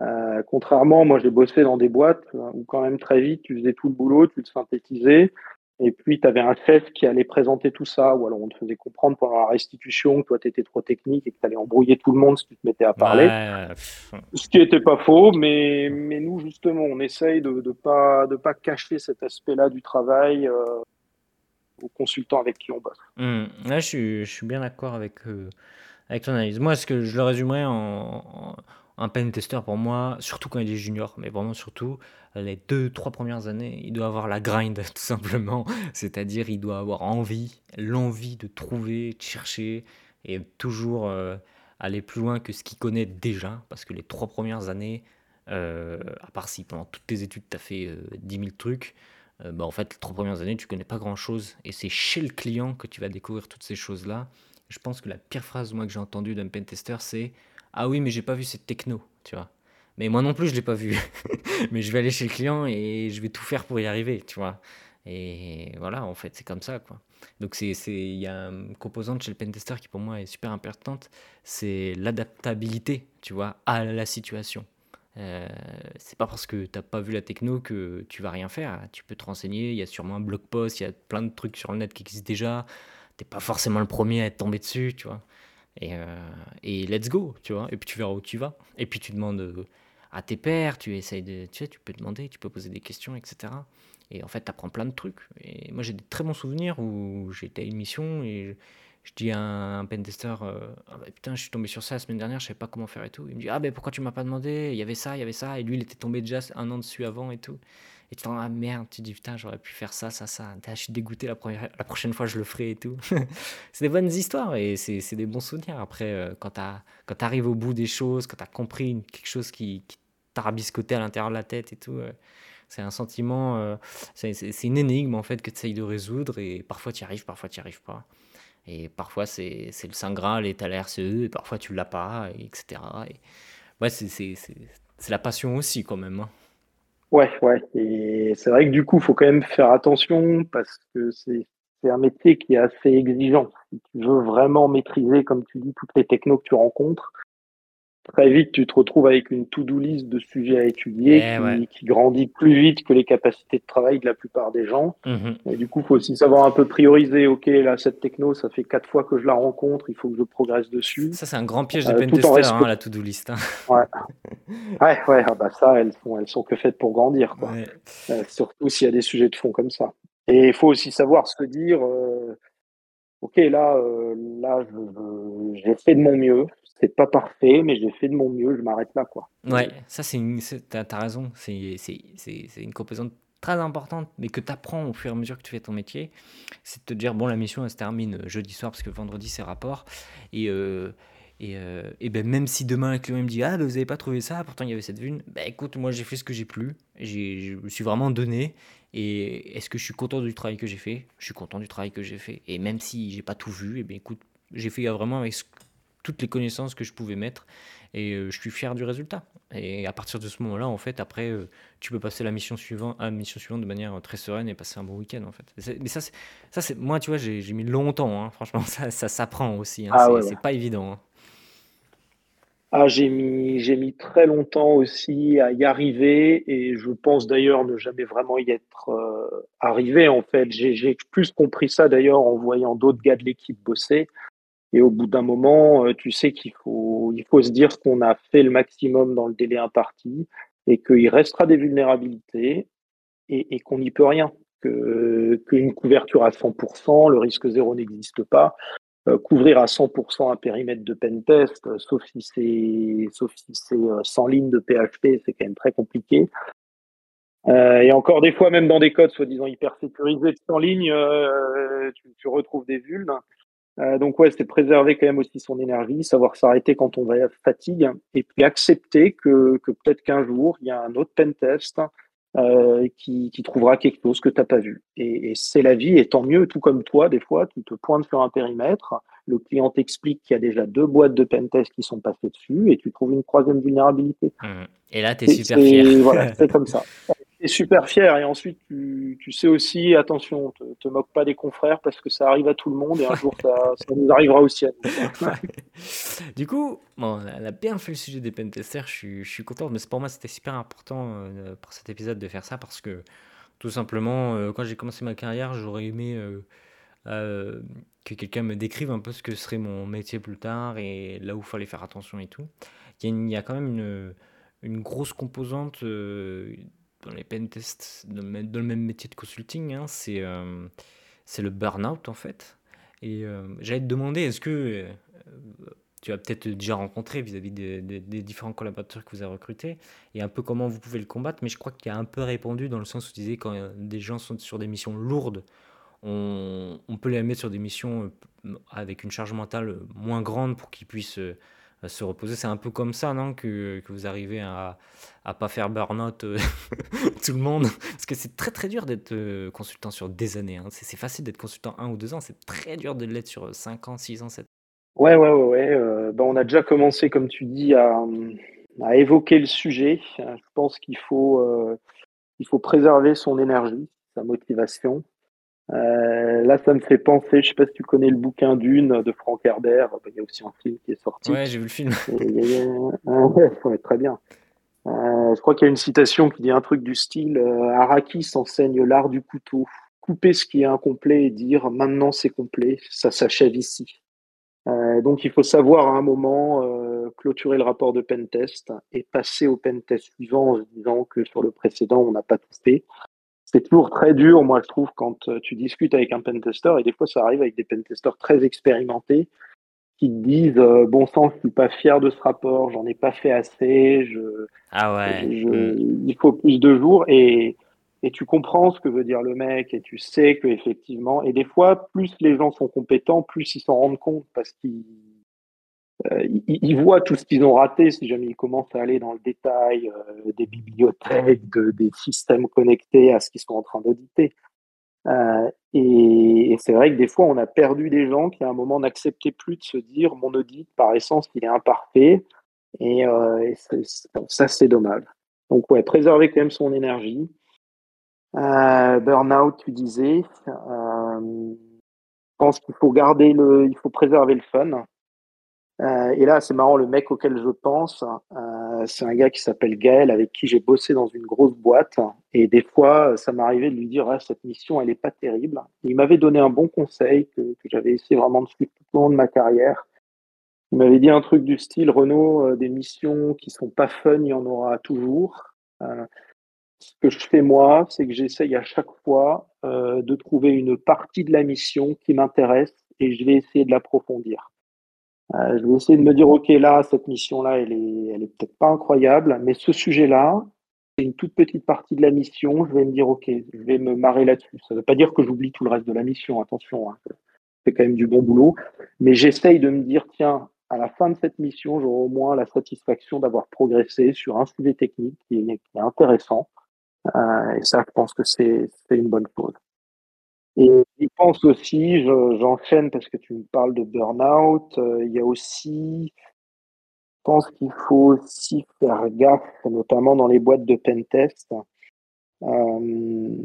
Euh, contrairement, moi j'ai bossé dans des boîtes où quand même très vite tu faisais tout le boulot, tu le synthétisais, et puis tu avais un chef qui allait présenter tout ça, ou alors on te faisait comprendre pendant la restitution que toi tu étais trop technique et que tu allais embrouiller tout le monde si tu te mettais à parler. Ce qui n'était pas faux, mais, mais nous justement on essaye de ne pas, de pas cacher cet aspect-là du travail. Euh, aux consultants avec qui on bosse. Mmh. je, suis, bien d'accord avec, euh, avec ton analyse. Moi, ce que je le résumerais en, un pen tester pour moi, surtout quand il est junior, mais vraiment surtout les deux, trois premières années, il doit avoir la grind tout simplement. C'est-à-dire, il doit avoir envie, l'envie de trouver, de chercher et toujours euh, aller plus loin que ce qu'il connaît déjà. Parce que les trois premières années, euh, à part si pendant toutes tes études, tu as fait euh, 10 000 trucs, euh, bah, en fait, les trois premières années, tu connais pas grand-chose. Et c'est chez le client que tu vas découvrir toutes ces choses-là. Je pense que la pire phrase moi, que j'ai entendue d'un pentester, c'est Ah oui, mais j'ai pas vu cette techno, tu vois. Mais moi non plus, je l'ai pas vu. mais je vais aller chez le client et je vais tout faire pour y arriver, tu vois. Et voilà, en fait, c'est comme ça, quoi. Donc, il y a une composante chez le pentester qui, pour moi, est super importante, c'est l'adaptabilité, tu vois, à la situation. Euh, c'est pas parce que t'as pas vu la techno que tu vas rien faire. Tu peux te renseigner, il y a sûrement un blog post, il y a plein de trucs sur le net qui existent déjà. T'es pas forcément le premier à être tombé dessus, tu vois. Et, euh, et let's go, tu vois. Et puis tu verras où tu vas. Et puis tu demandes euh, à tes pairs, tu essayes de. Tu sais, tu peux demander, tu peux poser des questions, etc. Et en fait, tu apprends plein de trucs. Et moi, j'ai des très bons souvenirs où j'étais à une mission et dis à un pentester euh, ah bah, Putain, je suis tombé sur ça la semaine dernière, je savais pas comment faire et tout. Il me dit Ah, ben pourquoi tu m'as pas demandé? Il y avait ça, il y avait ça. Et lui, il était tombé déjà un an dessus avant et tout. Et tu te dis Ah merde, tu te dis Putain, j'aurais pu faire ça, ça, ça. Je suis dégoûté la, première, la prochaine fois, je le ferai et tout. c'est des bonnes histoires et c'est des bons souvenirs. Après, euh, quand tu arrives au bout des choses, quand tu as compris quelque chose qui, qui t'a rabiscoté à l'intérieur de la tête et tout. Euh, c'est un sentiment, c'est une énigme en fait que tu essayes de résoudre et parfois tu y arrives, parfois tu n'y arrives pas. Et parfois, c'est le Saint Graal et tu as la RCE, et parfois tu l'as pas, etc. Et ouais, c'est la passion aussi, quand même. Hein. Ouais, ouais. Et c'est vrai que du coup, il faut quand même faire attention parce que c'est un métier qui est assez exigeant. Si tu veux vraiment maîtriser, comme tu dis, toutes les technos que tu rencontres, très vite, tu te retrouves avec une to-do list de sujets à étudier eh qui, grandit plus vite que les capacités de travail de la plupart des gens. Mhm. Et du coup, il faut aussi savoir un peu prioriser. OK, là, cette techno, ça fait quatre fois que je la rencontre, il faut que je progresse dessus. Ça, c'est un grand piège de euh, pentester, hein, la to-do list. Hein. Ouais, ouais, ouais ah bah ça, elles sont, elles sont que faites pour grandir. Quoi. Euh, surtout s'il y a des sujets de fond comme ça. Et il faut aussi savoir se dire, euh, OK, là, euh, là, j'ai fait de mon mieux. C'est pas parfait, mais j'ai fait de mon mieux. Je m'arrête là, quoi. Ouais, ça, c'est une, t'as, as raison. C'est, une composante très importante, mais que tu apprends au fur et à mesure que tu fais ton métier. C'est de te dire, bon, la mission, elle se termine jeudi soir parce que vendredi, c'est rapport. Et, euh, et, euh, et ben, même si demain, un client me dit, ah, ben, vous avez pas trouvé ça, pourtant il y avait cette vue, ben écoute, moi, j'ai fait ce que j'ai. J'ai, je me suis vraiment donné. Et est-ce que je suis content du travail que j'ai fait? Je suis content du travail que j'ai fait. Et même si j'ai pas tout vu, et eh bien écoute, j'ai fait vraiment avec toutes les connaissances que je pouvais mettre et euh, je suis fier du résultat. Et à partir de ce moment-là, en fait, après, euh, tu peux passer la mission suivante, à la mission suivante de manière très sereine et passer un bon week-end, en fait. Mais ça, ça, c'est moi, tu vois, j'ai mis longtemps, hein. franchement, ça, ça s'apprend aussi. Hein. Ah c'est pas évident. Hein. Ah, j'ai mis, j'ai mis très longtemps aussi à y arriver et je pense d'ailleurs ne jamais vraiment y être euh, arrivé. En fait, j'ai plus compris ça d'ailleurs en voyant d'autres gars de l'équipe bosser. Et au bout d'un moment, euh, tu sais qu'il faut, il faut se dire qu'on a fait le maximum dans le délai imparti et qu'il restera des vulnérabilités et, qu'on n'y peut rien. Qu'une couverture à 100%, le risque zéro n'existe pas. Euh, couvrir à 100% un périmètre de pentest, euh, sauf si c'est sauf si c'est 100 lignes de PHP, c'est quand même très compliqué. et encore des fois, même dans des codes soi-disant hyper sécurisés de 100 lignes, tu, retrouves des vulnes. Donc ouais, c'est préserver quand même aussi son énergie, savoir s'arrêter quand on va fatigue, et puis accepter que, que peut-être qu'un jour, il y a un autre pentest euh, qui, qui, trouvera quelque chose que tu n'as pas vu. Et, et c'est la vie, et tant mieux, tout comme toi, des fois, tu te pointes sur un périmètre, le client t'explique qu'il y a déjà deux boîtes de pentest qui sont passées dessus, et tu trouves une troisième vulnérabilité. Mmh. Et là, tu es super fier. Voilà, c'est comme ça. Super fier. Et ensuite, tu, tu sais aussi, attention, te, te moque pas des confrères parce que ça arrive à tout le monde et un jour, ça, ça nous arrivera aussi à nous. du coup, bon, on a bien fait le sujet des pentesters. Je suis, je suis content, mais pour moi, c'était super important euh, pour cet épisode de faire ça parce que tout simplement, euh, quand j'ai commencé ma carrière, j'aurais aimé euh, que quelqu'un me décrive un peu ce que serait mon métier plus tard et là où il fallait faire attention et tout. Il y y a quand même une, une grosse composante dans les pentests, dans, dans le même métier de consulting, hein, c'est euh, le burn-out en fait. Et euh, j'allais te demander, est-ce que euh, tu as peut-être déjà rencontré vis-à-vis des, des, différents collaborateurs que vous avez recrutés et un peu comment vous pouvez le combattre, mais je crois qu'il y a un peu répondu dans le sens où tu disais quand des gens sont sur des missions lourdes, on, on peut les mettre sur des missions avec une charge mentale moins grande pour qu'ils puissent se reposer. C'est un peu comme ça, non que, que, vous arrivez à à pas faire burn-out euh, tout le monde. Parce que c'est très très dur d'être euh, consultant sur des années. Hein. C'est facile d'être consultant un ou deux ans. C'est très dur de l'être sur 5 ans, 6 ans, 7 ans. Ouais, ouais, ouais. ouais. Euh, ben, on a déjà commencé, comme tu dis, à, à évoquer le sujet. Je pense qu'il faut, il faut préserver son énergie, sa motivation. Euh, là, ça me fait penser, je sais pas si tu connais le bouquin Dune de Frank Herbert, il y a aussi un film qui est sorti. Ouais, j'ai vu le film. ouais, très bien. Euh, je crois qu'il y a une citation qui dit un truc du style Araki s'enseigne l'art du couteau. Couper ce qui est incomplet et dire maintenant c'est complet, ça s'achève ici. donc il faut savoir à un moment clôturer le rapport de pentest et passer au pentest suivant en se disant que sur le précédent on n'a pas tout fait c'est toujours très dur, moi, je trouve, quand euh, tu discutes avec un pentester, et des fois, ça arrive avec des pentesters très expérimentés qui te disent euh, Bon sang, je suis pas fier de ce rapport, j'en ai pas fait assez, je, ah ouais. Hmm. il faut plus de jours. Et, et tu comprends ce que veut dire le mec, et tu sais que effectivement, et des fois, plus les gens sont compétents, plus ils s'en rendent compte parce qu'ils euh, ils, voient tout ce qu'ils ont raté si jamais ils commencent à aller dans le détail euh, des bibliothèques, des systèmes connectés à ce qu'ils sont en train d'auditer. Euh, et, c'est vrai que des fois, on a perdu des gens qui, à un moment, n'acceptaient plus de se dire mon audit, par essence, il est imparfait. Et, ça, c'est dommage. Donc, ouais, préserver quand même son énergie. burnout, tu disais. je pense qu'il faut garder le, il faut préserver le fun. Euh, et là, c'est marrant, le mec auquel je pense, euh, c'est un gars qui s'appelle Gaël, avec qui j'ai bossé dans une grosse boîte. Et des fois, ça m'arrivait de lui dire ah, cette mission, elle n'est pas terrible. il m'avait donné un bon conseil que, j'avais essayé vraiment de suivre tout au long de ma carrière. Il m'avait dit un truc du style Renault, euh, des missions qui sont pas fun, il y en aura toujours. ce que je fais moi, c'est que j'essaye à chaque fois de trouver une partie de la mission qui m'intéresse et je vais essayer de l'approfondir. Euh, je vais essayer de me dire, OK, là, cette mission-là, elle est, elle est peut-être pas incroyable, mais ce sujet-là, c'est une toute petite partie de la mission. Je vais me dire, OK, je vais me marrer là-dessus. Ça ne veut pas dire que j'oublie tout le reste de la mission, attention, hein. c'est quand même du bon boulot. Mais j'essaye de me dire, tiens, à la fin de cette mission, j'aurai au moins la satisfaction d'avoir progressé sur un sujet technique qui est, intéressant. Euh, et ça, je pense que c'est une bonne chose. Et je pense aussi, j'enchaîne parce que tu me parles de burn-out, euh, il y a aussi, je pense qu'il faut aussi faire gaffe, notamment dans les boîtes de pentest. Euh,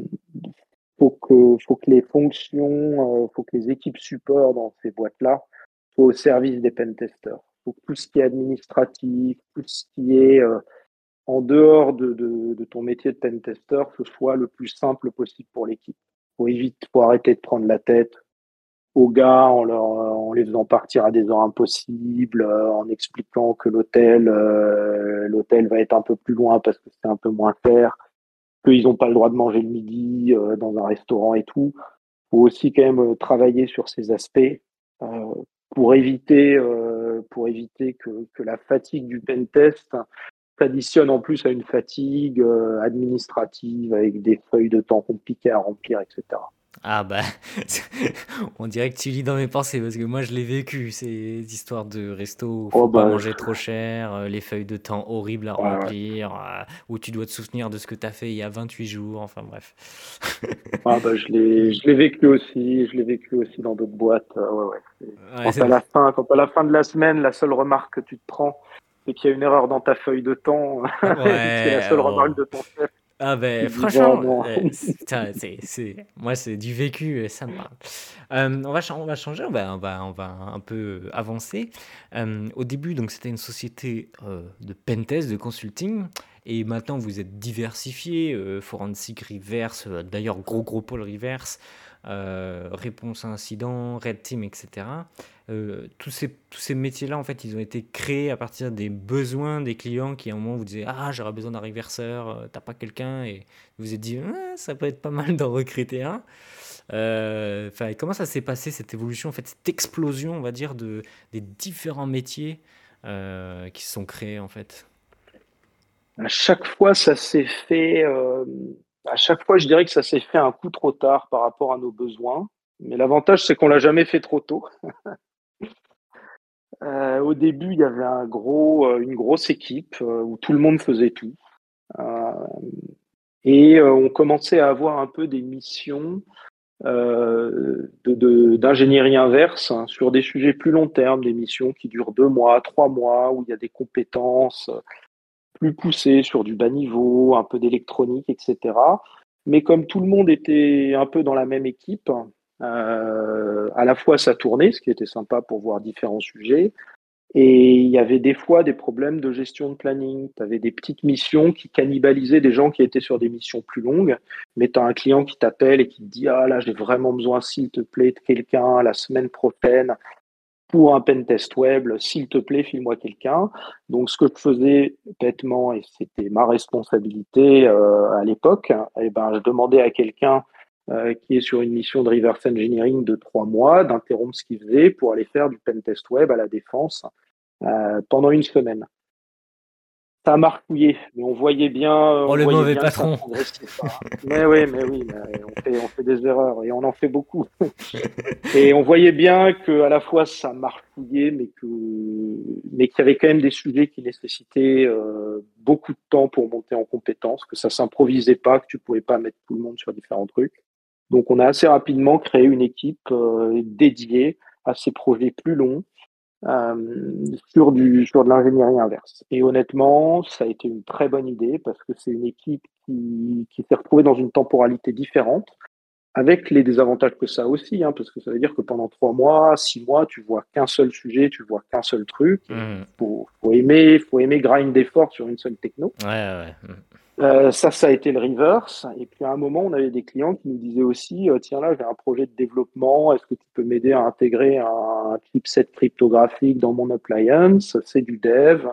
faut que, faut que les fonctions, euh, faut que les équipes support dans ces boîtes-là soient au service des pentesters. Faut que tout ce qui est administratif, tout ce qui est euh, en dehors de, de, de ton métier de pentester, ce soit le plus simple possible pour l'équipe faut éviter, faut arrêter de prendre la tête aux gars en, en les faisant partir à des heures impossibles, euh, en expliquant que l'hôtel euh, l'hôtel va être un peu plus loin parce que c'est un peu moins cher, qu'ils n'ont pas le droit de manger le midi euh, dans un restaurant et tout. faut aussi quand même travailler sur ces aspects pour éviter, pour éviter que, que la fatigue du pentest s'additionne en plus à une fatigue euh, administrative avec des feuilles de temps compliquées à remplir, etc. Ah bah, on dirait que tu lis dans mes pensées parce que moi je l'ai vécu, ces histoires de resto où faut oh, pas bah, manger trop cher, euh, les feuilles de temps horribles à remplir, euh, où tu dois te souvenir de ce que tu as fait il y a 28 jours, enfin bref. ah bah, je l'ai vécu aussi, je l'ai vécu aussi dans d'autres boîtes. ouais. Quand, à la fin, quand à la fin de la semaine, la seule remarque que tu te prends, et qu'il y a une erreur dans ta feuille de temps. c'est la seule remarque de ton chef. Ah ben franchement, euh, c'est, moi c'est du vécu, euh, ça me parle. Euh, on, va, on va changer, on va, on va, on va un peu avancer. au début, donc c'était une société de pentest, de consulting, et maintenant vous êtes diversifié, forensic reverse, d'ailleurs gros gros pôle reverse, réponse à incident, red team, etc. Euh, tous ces, tous ces métiers-là, en fait, ils ont été créés à partir des besoins des clients qui, à un moment, vous disaient Ah, j'aurais besoin d'un reverseur, euh, t'as pas quelqu'un Et vous vous êtes dit ah, Ça peut être pas mal d'en recruter un. Euh, comment ça s'est passé, cette évolution, en fait, cette explosion, on va dire, de, des différents métiers qui se sont créés, en fait? À chaque fois, ça s'est fait. à chaque fois, je dirais que ça s'est fait un coup trop tard par rapport à nos besoins. Mais l'avantage, c'est qu'on l'a jamais fait trop tôt. Euh, au début, il y avait euh, une grosse équipe euh, où tout le monde faisait tout. et on commençait à avoir un peu des missions d'ingénierie inverse hein, sur des sujets plus long terme, des missions qui durent deux mois, trois mois, où il y a des compétences plus poussées sur du bas niveau, un peu d'électronique, etc. Mais comme tout le monde était un peu dans la même équipe, euh, à la fois ça tournait, ce qui était sympa pour voir différents sujets, Et il y avait des fois des problèmes de gestion de planning. Tu avais des petites missions qui cannibalisaient des gens qui étaient sur des missions plus longues. Mais tu as un client qui t'appelle et qui te dit Ah là, j'ai vraiment besoin, s'il te plaît, de quelqu'un la semaine prochaine pour un pen test web, s'il te plaît, file-moi quelqu'un. Donc, ce que je faisais bêtement, et c'était ma responsabilité euh, à l'époque, eh ben, je demandais à quelqu'un euh, qui est sur une mission de reverse engineering de trois mois, d'interrompre ce qu'il faisait pour aller faire du pen test web à la défense euh, pendant une semaine. Ça a marqué, mais on voyait bien. Oh, le mauvais patron. mais oui, mais oui, on, fait, on, fait, des erreurs et on en fait beaucoup. et on voyait bien que à la fois ça marquait, mais que mais qu'il y avait quand même des sujets qui nécessitaient euh, beaucoup de temps pour monter en compétence, que ça s'improvisait pas, que tu pouvais pas mettre tout le monde sur différents trucs. Donc, on a assez rapidement créé une équipe euh, dédiée à ces projets plus longs euh, sur, du, sur de l'ingénierie inverse. Et honnêtement, ça a été une très bonne idée parce que c'est une équipe qui, qui s'est retrouvée dans une temporalité différente, avec les désavantages que ça a aussi, hein, parce que ça veut dire que pendant trois mois, six mois, tu vois qu'un seul sujet, tu vois qu'un seul truc. Il mmh. faut, faut, aimer, faut aimer grind d'effort sur une seule techno. Ouais, ouais. Mmh. Euh, ça, ça a été le reverse. Et puis à un moment, on avait des clients qui nous disaient aussi, euh, tiens là, j'ai un projet de développement, est-ce que tu peux m'aider à intégrer un chipset cryptographique dans mon appliance? C'est du dev.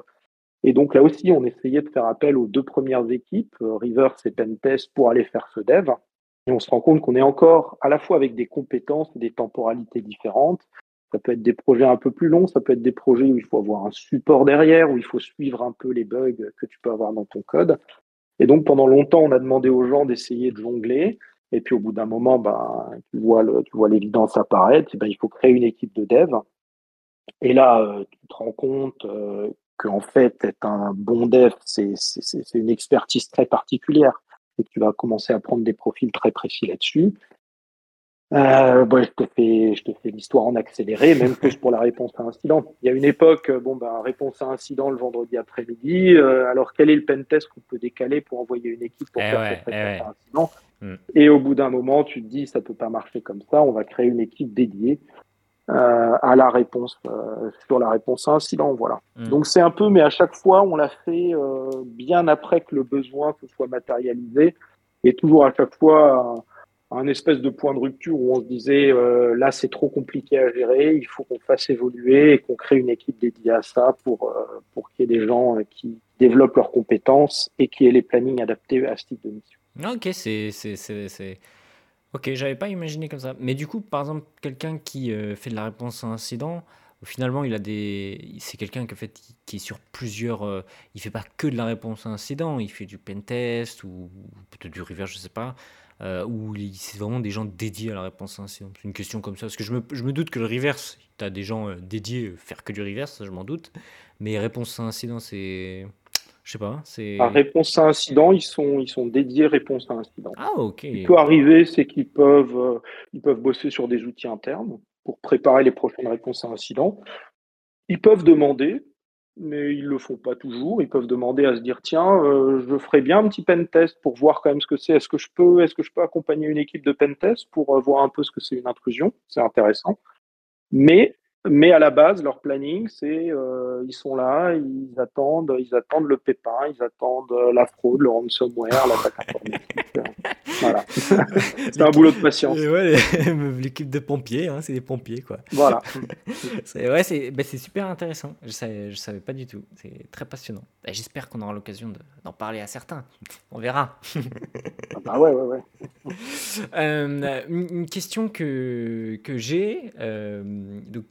Et donc là aussi, on essayait de faire appel aux deux premières équipes, euh, Reverse et Pentest, pour aller faire ce dev. Et on se rend compte qu'on est encore à la fois avec des compétences et des temporalités différentes. Ça peut être des projets un peu plus longs, ça peut être des projets où il faut avoir un support derrière, où il faut suivre un peu les bugs que tu peux avoir dans ton code. Et donc, pendant longtemps, on a demandé aux gens d'essayer de jongler. Et puis, au bout d'un moment, ben, tu vois, l'évidence apparaître. ben, il faut créer une équipe de dev. Et là, euh, tu te rends compte euh, qu'en fait, être un bon dev, c'est une expertise très particulière. Et tu vas commencer à prendre des profils très précis là-dessus. Euh, je te fais, je te fais l'histoire en accéléré, même plus pour la réponse à incident. Il y a une époque, euh, bon, ben, réponse à incident le vendredi après-midi. Euh, alors, quel est le pen test qu'on peut décaler pour envoyer une équipe pour eh faire cette eh réponse à incident hmm. Et au bout d'un moment, tu te dis, ça peut pas marcher comme ça. On va créer une équipe dédiée euh, à la réponse euh, sur la réponse à incident. Voilà. Hmm. Donc, c'est un peu, mais à chaque fois, on l'a fait bien après que le besoin se soit matérialisé, et toujours à chaque fois un espèce de point de rupture où on se disait euh, là c'est trop compliqué à gérer, il faut qu'on fasse évoluer et qu'on crée une équipe dédiée à ça pour, euh, pour qu'il y ait des gens euh, qui développent leurs compétences et qui aient les plannings adaptés à ce type de mission. Ok, c'est. Ok, j'avais pas imaginé comme ça. Mais du coup, par exemple, quelqu'un qui fait de la réponse à un incident, finalement, il a des. C'est quelqu'un qui, fait, qui est sur plusieurs. il fait pas que de la réponse à un incident, il fait du pentest ou peut-être du reverse, je sais pas euh, où c'est vraiment des gens dédiés à la réponse à incident C'est une question comme ça. Parce que je me, je me doute que le reverse, tu as des gens euh, dédiés euh, faire que du reverse, je m'en doute. Mais réponse à incident, c'est. Je sais pas. c'est à réponse à incident, ils sont, ils sont dédiés réponse à incident. Ah, ok. Ce qui peut arriver, c'est qu'ils peuvent, euh, ils peuvent bosser sur des outils internes pour préparer les prochaines réponses à incident. Ils peuvent demander, mais ils le font pas toujours. Ils peuvent demander à se dire tiens, euh, je ferais bien un petit pen test pour voir quand même ce que c'est. Est-ce que je peux, est-ce que je peux accompagner une équipe de pen test pour euh, voir un peu ce que c'est une intrusion? C'est intéressant. Mais mais à la base, leur planning, c'est euh, ils sont là, ils attendent, ils attendent le pépin, ils attendent euh, la fraude, le ransomware, l'attaque informatique. Euh, voilà. c'est un boulot de patience. Ouais, l'équipe de pompiers, hein, c'est des pompiers, quoi. Voilà. c'est, ouais, c'est, ben, c'est super intéressant. Je savais, je savais pas du tout. C'est très passionnant. Ben, j'espère qu'on aura l'occasion d'en parler à certains. On verra. ah bah ouais, ouais, ouais. Euh, une question que, que j'ai. donc,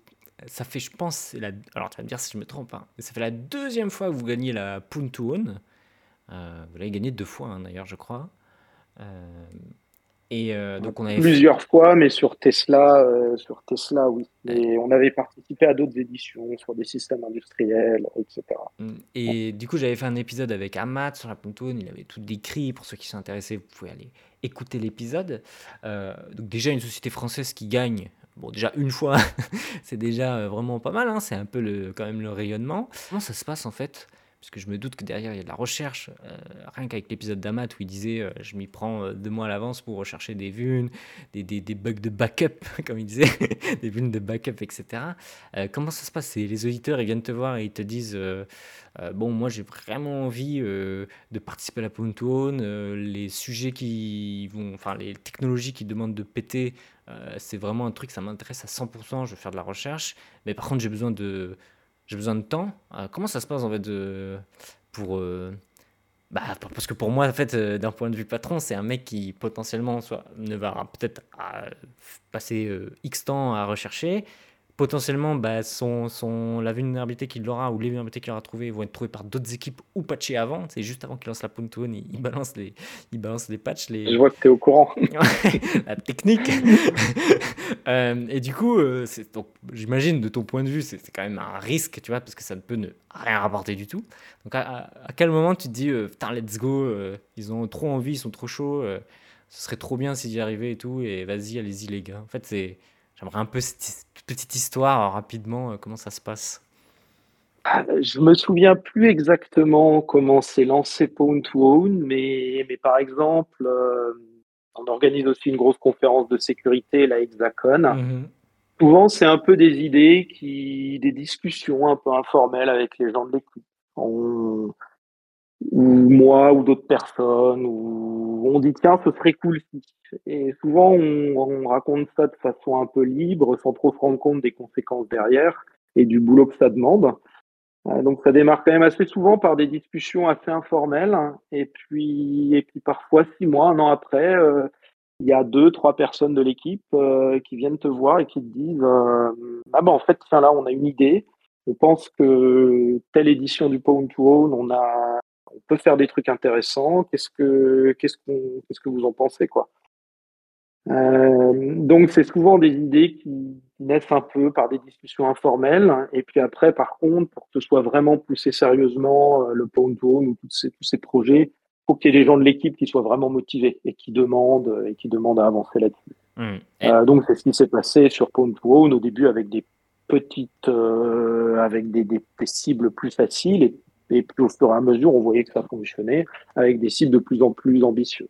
ça fait, je pense, la... alors tu vas me dire si je me trompe, hein, mais ça fait la deuxième fois que vous gagnez la Puntuon. Euh, vous l'avez gagné deux fois hein, d'ailleurs, je crois. Euh, et euh, donc on avait plusieurs fois, mais sur Tesla, sur Tesla, oui. Et on avait participé à d'autres éditions sur des systèmes industriels, etc. Mm. Et du coup, j'avais fait un épisode avec Amat sur la Puntuon. Il avait tout décrit. Pour ceux qui sont intéressés, vous pouvez aller écouter l'épisode. donc déjà une société française qui gagne Bon, déjà une fois, c'est déjà euh, vraiment pas mal, hein. c'est un peu le, quand même le rayonnement. Comment ça se passe en fait? Que je me doute que derrière, il y a de la recherche. Euh, rien qu'avec l'épisode d'Amat où il disait euh, Je m'y prends deux mois à l'avance pour rechercher des vues, des, bugs de backup, comme il disait, des vues de backup, etc. comment ça se passe? Les auditeurs, ils viennent te voir et ils te disent Bon, moi, j'ai vraiment envie de participer à la Pontoon. les sujets qui vont, enfin, les technologies qui demandent de péter, c'est vraiment un truc, ça m'intéresse à 100%. Je vais faire de la recherche. Mais par contre, j'ai besoin de j'ai besoin de temps. Euh, comment ça se passe en fait de, pour, euh, bah, parce que pour moi en fait euh, d'un point de vue patron c'est un mec qui potentiellement soit ne va peut-être passer x temps à rechercher potentiellement, bah, son, son, la vulnérabilité qu'il aura ou les vulnérabilités qu'il aura trouvées vont être trouvées par d'autres équipes ou patchées avant. C'est juste avant qu'il lance la Pontoon, il, il, balance les, il balance les patchs. Les... Je vois que tu es au courant. la technique. euh, et du coup, euh, j'imagine de ton point de vue, c'est, quand même un risque, tu vois, parce que ça ne peut ne rien rapporter du tout. Donc à, à quel moment tu te dis, euh, putain, let's go, euh, ils ont trop envie, ils sont trop chauds, ce serait trop bien s'ils y arrivaient et tout, et vas-y, allez-y les gars. En fait, c'est J'aimerais un peu cette petite histoire euh, rapidement, euh, comment ça se passe? Ah, Je me souviens plus exactement comment c'est lancé Pawn to Own, mais, mais par exemple, euh, on organise aussi une grosse conférence de sécurité, la Hexacon. Mhm. Souvent, c'est un peu des idées, qui, des discussions un peu informelles avec les gens de l'équipe. Ou moi ou d'autres personnes, ou on dit tiens, ce serait cool si et souvent, on, raconte ça de façon un peu libre, sans trop se rendre compte des conséquences derrière et du boulot que ça demande. Euh, donc, ça démarre quand même assez souvent par des discussions assez informelles. Et puis, et puis parfois, six mois, un an après, euh, il y a deux, trois personnes de l'équipe euh, qui viennent te voir et qui te disent Ah ben, en fait, tiens, là, on a une idée. On pense que telle édition du Pound to Own, on a, on peut faire des trucs intéressants. Qu'est-ce que, qu'est-ce qu'on, qu'est-ce que vous en pensez, quoi euh, donc c'est souvent des idées qui, naissent un peu par des discussions informelles. Et puis après, par contre, pour que ce soit vraiment poussé sérieusement, euh, le Pound ou tous ces, tous ces projets, faut qu'il y ait des gens de l'équipe qui soient vraiment motivés et qui demandent et qui demandent à avancer là-dessus. Mmh. Euh, donc c'est ce qui s'est passé sur Pound to Own au début avec des petites, euh, avec des, des, des, cibles plus faciles et, et puis au fur et à mesure on voyait que ça fonctionnait avec des cibles de plus en plus ambitieuses.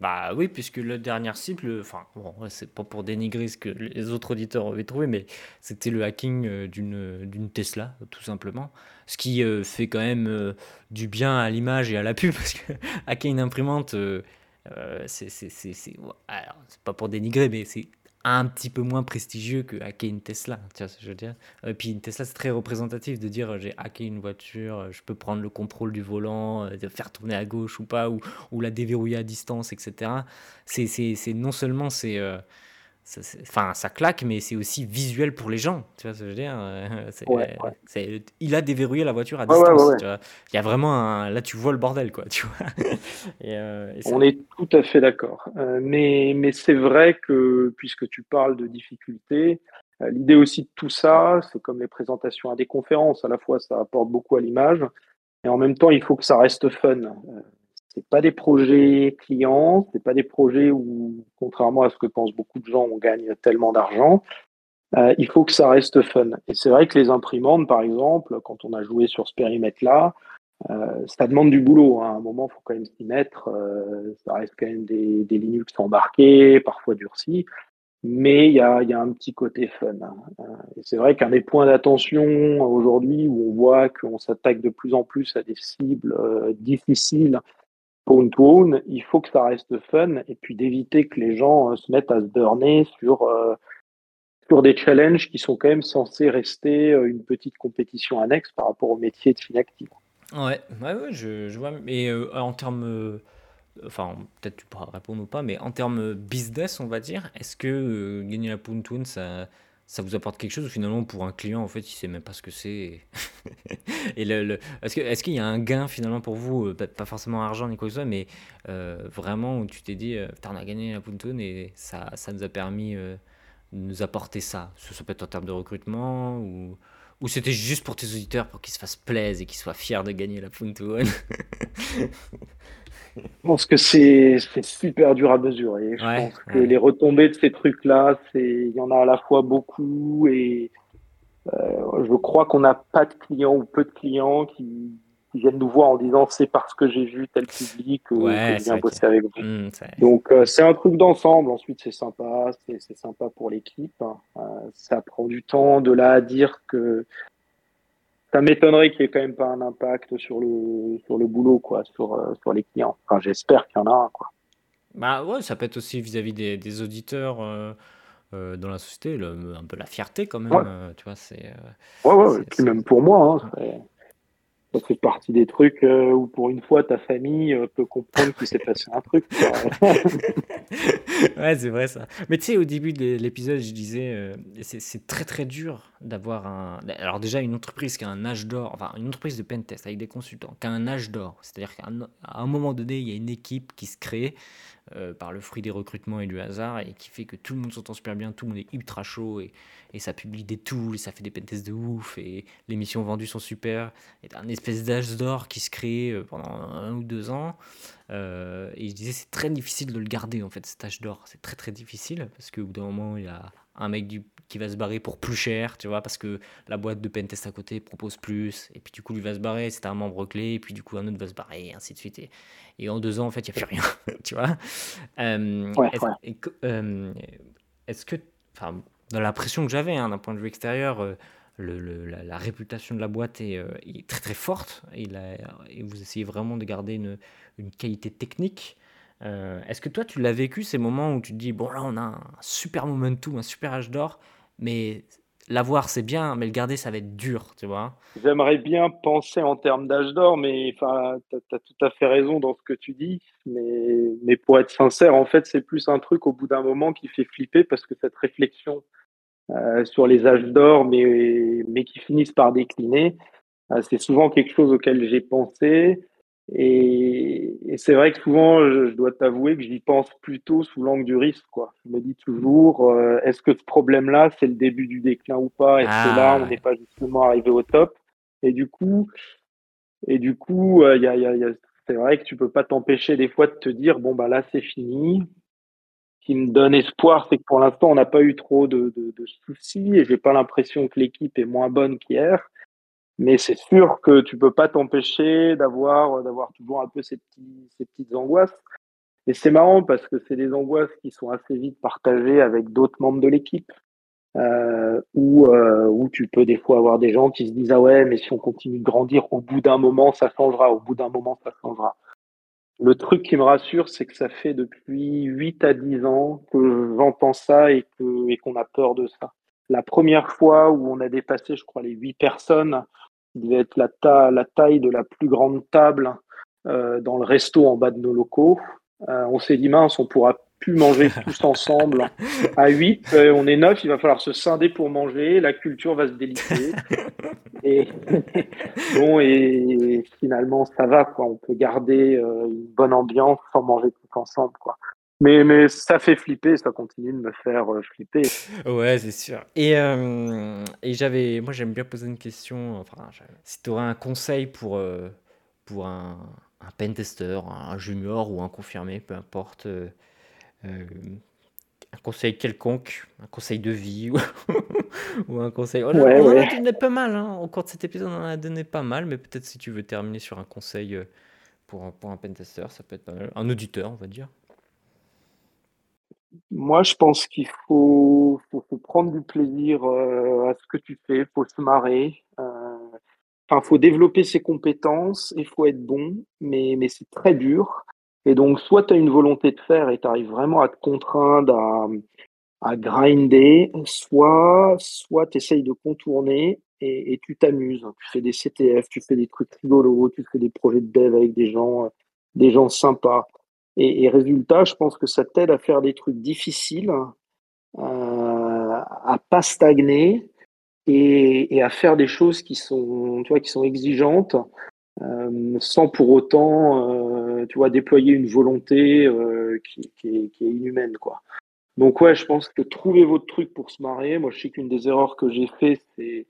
Bah oui, puisque le dernier cible, enfin, bon, c'est pas pour dénigrer ce que les autres auditeurs avaient trouvé, mais c'était le hacking euh, d'une, d'une Tesla, tout simplement. Ce qui euh, fait quand même euh, du bien à l'image et à la pub, parce que hacker une imprimante, alors, c'est pas pour dénigrer, mais c'est un petit peu moins prestigieux que hacker une Tesla. Tu vois ce que je veux dire Et puis une Tesla, c'est très représentatif de dire j'ai hacké une voiture, je peux prendre le contrôle du volant, euh, faire tourner à gauche ou pas, ou, la déverrouiller à distance, etc. C'est non seulement c'est euh, Enfin, ça claque, mais c'est aussi visuel pour les gens. Tu vois ce que je veux dire euh, Il a déverrouillé la voiture à distance. Il y a vraiment un... Là, tu vois le bordel, quoi. Tu vois euh, On est tout à fait d'accord. Euh, mais mais c'est vrai que, puisque tu parles de difficultés, l'idée aussi de tout ça, c'est comme les présentations à des conférences. À la fois, ça apporte beaucoup à l'image. Et en même temps, il faut que ça reste fun c'est pas des projets clients, c'est pas des projets où, contrairement à ce que pensent beaucoup de gens, on gagne tellement d'argent. Euh, il faut que ça reste fun. Et c'est vrai que les imprimantes, par exemple, quand on a joué sur ce périmètre-là, euh, ça demande du boulot. Hein. À un moment, il faut quand même s'y mettre. Euh, ça reste quand même des, Linux embarqués, parfois durcis. Mais il y a, y a, un petit côté fun. Hein. Et c'est vrai qu'un des points d'attention aujourd'hui où on voit qu'on s'attaque de plus en plus à des cibles difficiles own il faut que ça reste fun et puis d'éviter que les gens euh, se mettent à se burner sur, euh, sur des challenges qui sont quand même censés rester euh, une petite compétition annexe par rapport au métier de Finactive. Ouais, ouais, je vois. Mais en termes enfin peut-être tu pourras répondre ou pas, mais en termes business, on va dire, est-ce que gagner la Pontoon, ça, ça vous apporte quelque chose ou finalement pour un client en fait il sait même pas ce que c'est et, le, est-ce que est-ce qu'il y a un gain finalement pour vous euh, pas forcément argent ni quoi que ce soit mais euh, vraiment où tu t'es dit euh, on a gagné la Puntoon et ça, ça nous a permis de nous apporter ça. Ça peut être en termes de recrutement ou ou c'était juste pour tes auditeurs pour qu'ils se fassent plaisir et qu'ils soient fiers de gagner la Puntoon Je pense que c'est super dur à mesurer. Je pense que les retombées de ces trucs-là, il y en a à la fois beaucoup et je crois qu'on n'a pas de clients ou peu de clients qui, viennent nous voir en disant c'est parce que j'ai vu tel public que, je viens bosser avec vous. Mmh, Donc c'est un truc d'ensemble. Ensuite c'est sympa, c'est sympa pour l'équipe. ça prend du temps de là à dire que ça m'étonnerait qu'il n'y ait quand même pas un impact sur le, sur le boulot, quoi, sur, euh, sur les clients. Enfin, j'espère qu'il y en a un, quoi. Bah ouais, ça peut être aussi vis-à-vis des, des, auditeurs euh, euh, dans la société, un peu la fierté quand même, tu vois, c'est... ouais, ouais, et puis même pour moi, hein, ça fait partie des trucs euh, où pour une fois ta famille euh, peut comprendre qu'il s'est passé un truc. ouais, c'est vrai ça. Mais tu sais, au début de l'épisode, je disais, euh, c'est très très dur d'avoir un. Alors, déjà, une entreprise qui a un âge d'or, enfin, une entreprise de pentest avec des consultants qui a un âge d'or, c'est-à-dire qu'à un, moment donné, il y a une équipe qui se crée par le fruit des recrutements et du hasard et qui fait que tout le monde s'entend super bien, tout le monde est ultra chaud et, et ça publie des tools, et ça fait des pentests de ouf et les missions vendues sont super. Et un espèce d'âge d'or qui se crée euh, pendant un ou deux ans. Euh, et je disais, c'est très difficile de le garder, en fait, cet âge d'or. C'est très, très difficile, parce qu'au bout d'un moment, il y a un mec du, qui va se barrer pour plus cher, tu vois, parce que la boîte de pentest à côté propose plus, et puis du coup, lui va se barrer, c'est un membre clé, et puis du coup, un autre va se barrer, et ainsi de suite. Et, en deux ans, en fait, il n'y a plus rien, tu vois. Euh, est-ce que, enfin, dans l'impression que j'avais, hein, d'un point de vue extérieur, le, la, réputation de la boîte est, euh, très très forte et, et, vous essayez vraiment de garder une, une qualité technique. Euh, est-ce que toi tu l'as vécu ces moments où tu te dis bon là on a un super momentum, un super âge d'or, mais l'avoir c'est bien, mais le garder ça va être dur, tu vois? J'aimerais bien penser en termes d'âge d'or, mais tu as, tout à fait raison dans ce que tu dis. Mais, mais pour être sincère, en fait, c'est plus un truc au bout d'un moment qui fait flipper parce que cette réflexion euh, sur les âges d'or, mais, mais qui finissent par décliner. Euh, c'est souvent quelque chose auquel j'ai pensé. Et, c'est vrai que souvent, je, dois t'avouer que j'y pense plutôt sous l'angle du risque. Quoi. Je me dis toujours, euh, est-ce que ce problème-là, c'est le début du déclin ou pas? Est-ce que là, ah, on n'est pas justement arrivé au top? Et du coup, et du coup, il y a, y a, c'est vrai que tu peux pas t'empêcher des fois de te dire, bon, bah là, c'est fini qui me donne espoir, c'est que pour l'instant, on n'a pas eu trop de, soucis et j'ai pas l'impression que l'équipe est moins bonne qu'hier. Mais c'est sûr que tu peux pas t'empêcher d'avoir d'avoir toujours un peu ces, petits, ces petites angoisses. Et c'est marrant parce que c'est des angoisses qui sont assez vite partagées avec d'autres membres de l'équipe. Euh, où, euh, où tu peux des fois avoir des gens qui se disent ah ouais mais si on continue de grandir au bout d'un moment ça changera au bout d'un moment ça changera le truc qui me rassure, c'est que ça fait depuis 8 à 10 ans que j'entends ça et qu'on et qu'on a peur de ça. La première fois où on a dépassé, je crois, les 8 personnes, il devait être la, la taille de la plus grande table euh, dans le resto en bas de nos locaux. Euh, on s'est dit, mince, on pourra pu manger tous ensemble à 8. Euh, on est 9, il va falloir se scinder pour manger. La culture va se déliter. Et, bon, et finalement, ça va. Quoi. On peut garder une bonne ambiance sans manger tous ensemble. Quoi. Mais, mais ça fait flipper, ça continue de me faire euh, flipper. Ouais, c'est sûr. Et, et j'avais, moi, j'aime bien poser une question. Enfin, si tu aurais un conseil pour, pour un, un pentester, un junior ou un confirmé, peu importe. Euh, un conseil quelconque, un conseil de vie ou, un conseil. on, ouais, en a donné pas mal, hein. au cours de cet épisode, on en a donné pas mal, mais peut-être si tu veux terminer sur un conseil euh, pour, pour un pentester, ça peut être pas mal. Un auditeur, on va dire. Moi, je pense qu'il faut, faut, prendre du plaisir euh, à ce que tu fais, faut se marrer. Enfin, faut développer ses compétences, il faut être bon, mais, mais c'est très dur. Et donc, soit tu as une volonté de faire et tu arrives vraiment à te contraindre à, grinder, soit, soit tu essayes de contourner et, tu t'amuses. Tu fais des CTF, tu fais des trucs rigolos, tu fais des projets de dev avec des gens, des gens sympas. Et, résultat, je pense que ça t'aide à faire des trucs difficiles, euh, à pas stagner et, à faire des choses qui sont, tu vois, qui sont exigeantes, euh, sans pour autant, euh, tu vois, déployer une volonté euh, qui, est, inhumaine, quoi. Donc ouais, je pense que trouver votre truc pour se marier. Moi, je sais qu'une des erreurs que j'ai fait, c'est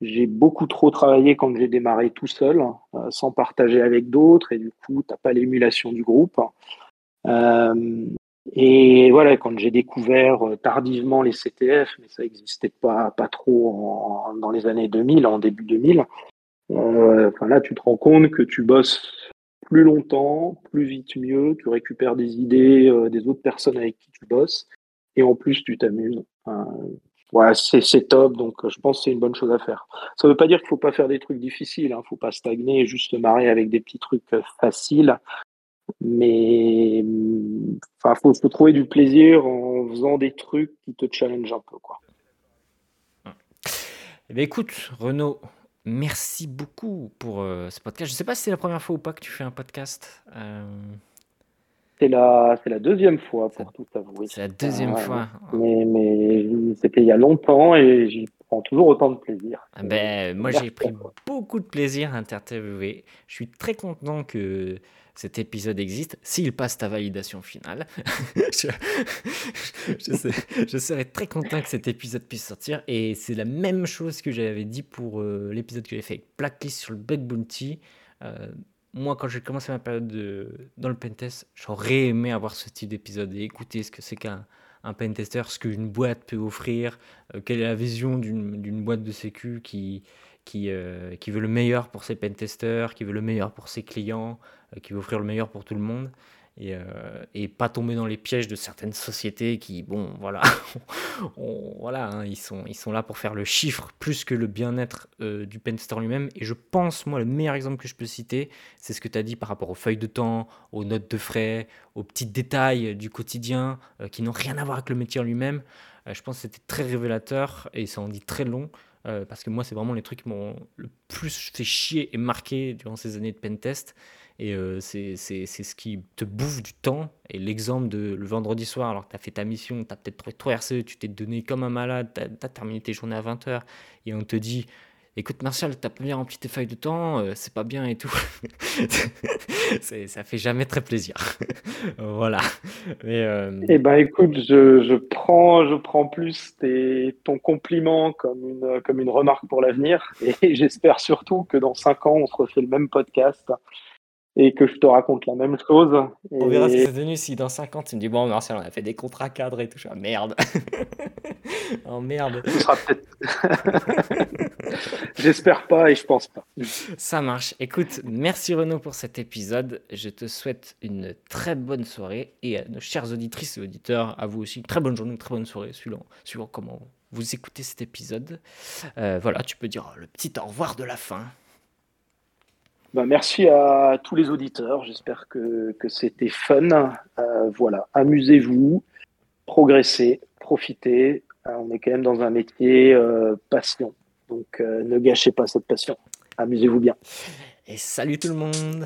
j'ai beaucoup trop travaillé quand j'ai démarré tout seul, sans partager avec d'autres, et du coup, t'as pas l'émulation du groupe. Et voilà, quand j'ai découvert tardivement les CTF, mais ça n'existait pas, pas trop dans les années 2000, en début 2000, enfin là, tu te rends compte que tu bosses plus longtemps, plus vite, mieux, tu récupères des idées des autres personnes avec qui tu bosses, et en plus, tu t'amuses. Ouais, c'est top, donc euh, je pense que c'est une bonne chose à faire. Ça ne veut pas dire qu'il ne faut pas faire des trucs difficiles, il hein, ne faut pas stagner et juste se marrer avec des petits trucs euh, faciles. Mais enfin, faut, faut trouver du plaisir en faisant des trucs qui te challenge un peu. Quoi. Eh bien, écoute, Renaud, merci beaucoup pour euh, ce podcast. Je ne sais pas si c'est la première fois ou pas que tu fais un podcast. C'est la, c'est la deuxième fois, pour tout avouer. C'est la deuxième fois. Mais, mais c'était il y a longtemps et j'y prends toujours autant de plaisir. Ah ben, moi, j'ai pris beaucoup de plaisir à interviewer. Je suis très content que cet épisode existe, s'il passe ta validation finale. je, je, serais très content que cet épisode puisse sortir. Et c'est la même chose que j'avais dit pour euh, l'épisode que j'ai fait avec Blacklist sur le Bug Bounty. Euh, moi, quand j'ai commencé ma période de, dans le pentest, j'aurais aimé avoir ce type d'épisode et écouter ce que c'est qu'un un pentester, ce qu'une boîte peut offrir, euh, quelle est la vision d'une boîte de sécu qui, qui, euh, qui veut le meilleur pour ses pentesters, qui veut le meilleur pour ses clients, euh, qui veut offrir le meilleur pour tout le monde et, euh, et, pas tomber dans les pièges de certaines sociétés qui, bon, voilà, voilà hein, ils, sont, ils sont là pour faire le chiffre plus que le bien-être euh, du pentester lui-même. Et je pense, moi, le meilleur exemple que je peux citer, c'est ce que tu as dit par rapport aux feuilles de temps, aux notes de frais, aux petits détails du quotidien euh, qui n'ont rien à voir avec le métier lui-même. je pense que c'était très révélateur et ça en dit très long. parce que moi, c'est vraiment les trucs qui m'ont le plus fait chier et marqué durant ces années de pentest. Et euh, c'est ce qui te bouffe du temps. Et l'exemple de le vendredi soir, alors que tu as fait ta mission, tu as peut-être trouvé trop RCE, tu t'es donné comme un malade, tu as, terminé tes journées à 20h, et on te dit Écoute, Martial, t'as pas bien rempli tes feuilles de temps, euh, c'est pas bien et tout. ça fait jamais très plaisir. voilà. Mais, euh... Eh ben, écoute, je, je, prends, je prends plus ton compliment comme une, comme une remarque pour l'avenir. Et j'espère surtout que dans 5 ans, on se refait le même podcast et que je te raconte la même chose. On verra ce que c'est devenu si dans 50 tu me dis bon Martial on a fait des contrats cadres et tout ça. Merde. oh merde. Ce sera peut-être. J'espère pas et je pense pas. Ça marche. Écoute, merci Renaud pour cet épisode. Je te souhaite une très bonne soirée et à nos chères auditrices et auditeurs, à vous aussi, une très bonne journée, une très bonne soirée, suivant, suivant comment vous écoutez cet épisode. Euh, voilà, tu peux dire le petit au revoir de la fin. Ben, merci à tous les auditeurs. J'espère que, que c'était fun. Euh, voilà, amusez-vous, progressez, profitez. Euh, on est quand même dans un métier euh, passion. Donc ne gâchez pas cette passion. Amusez-vous bien. Et salut tout le monde.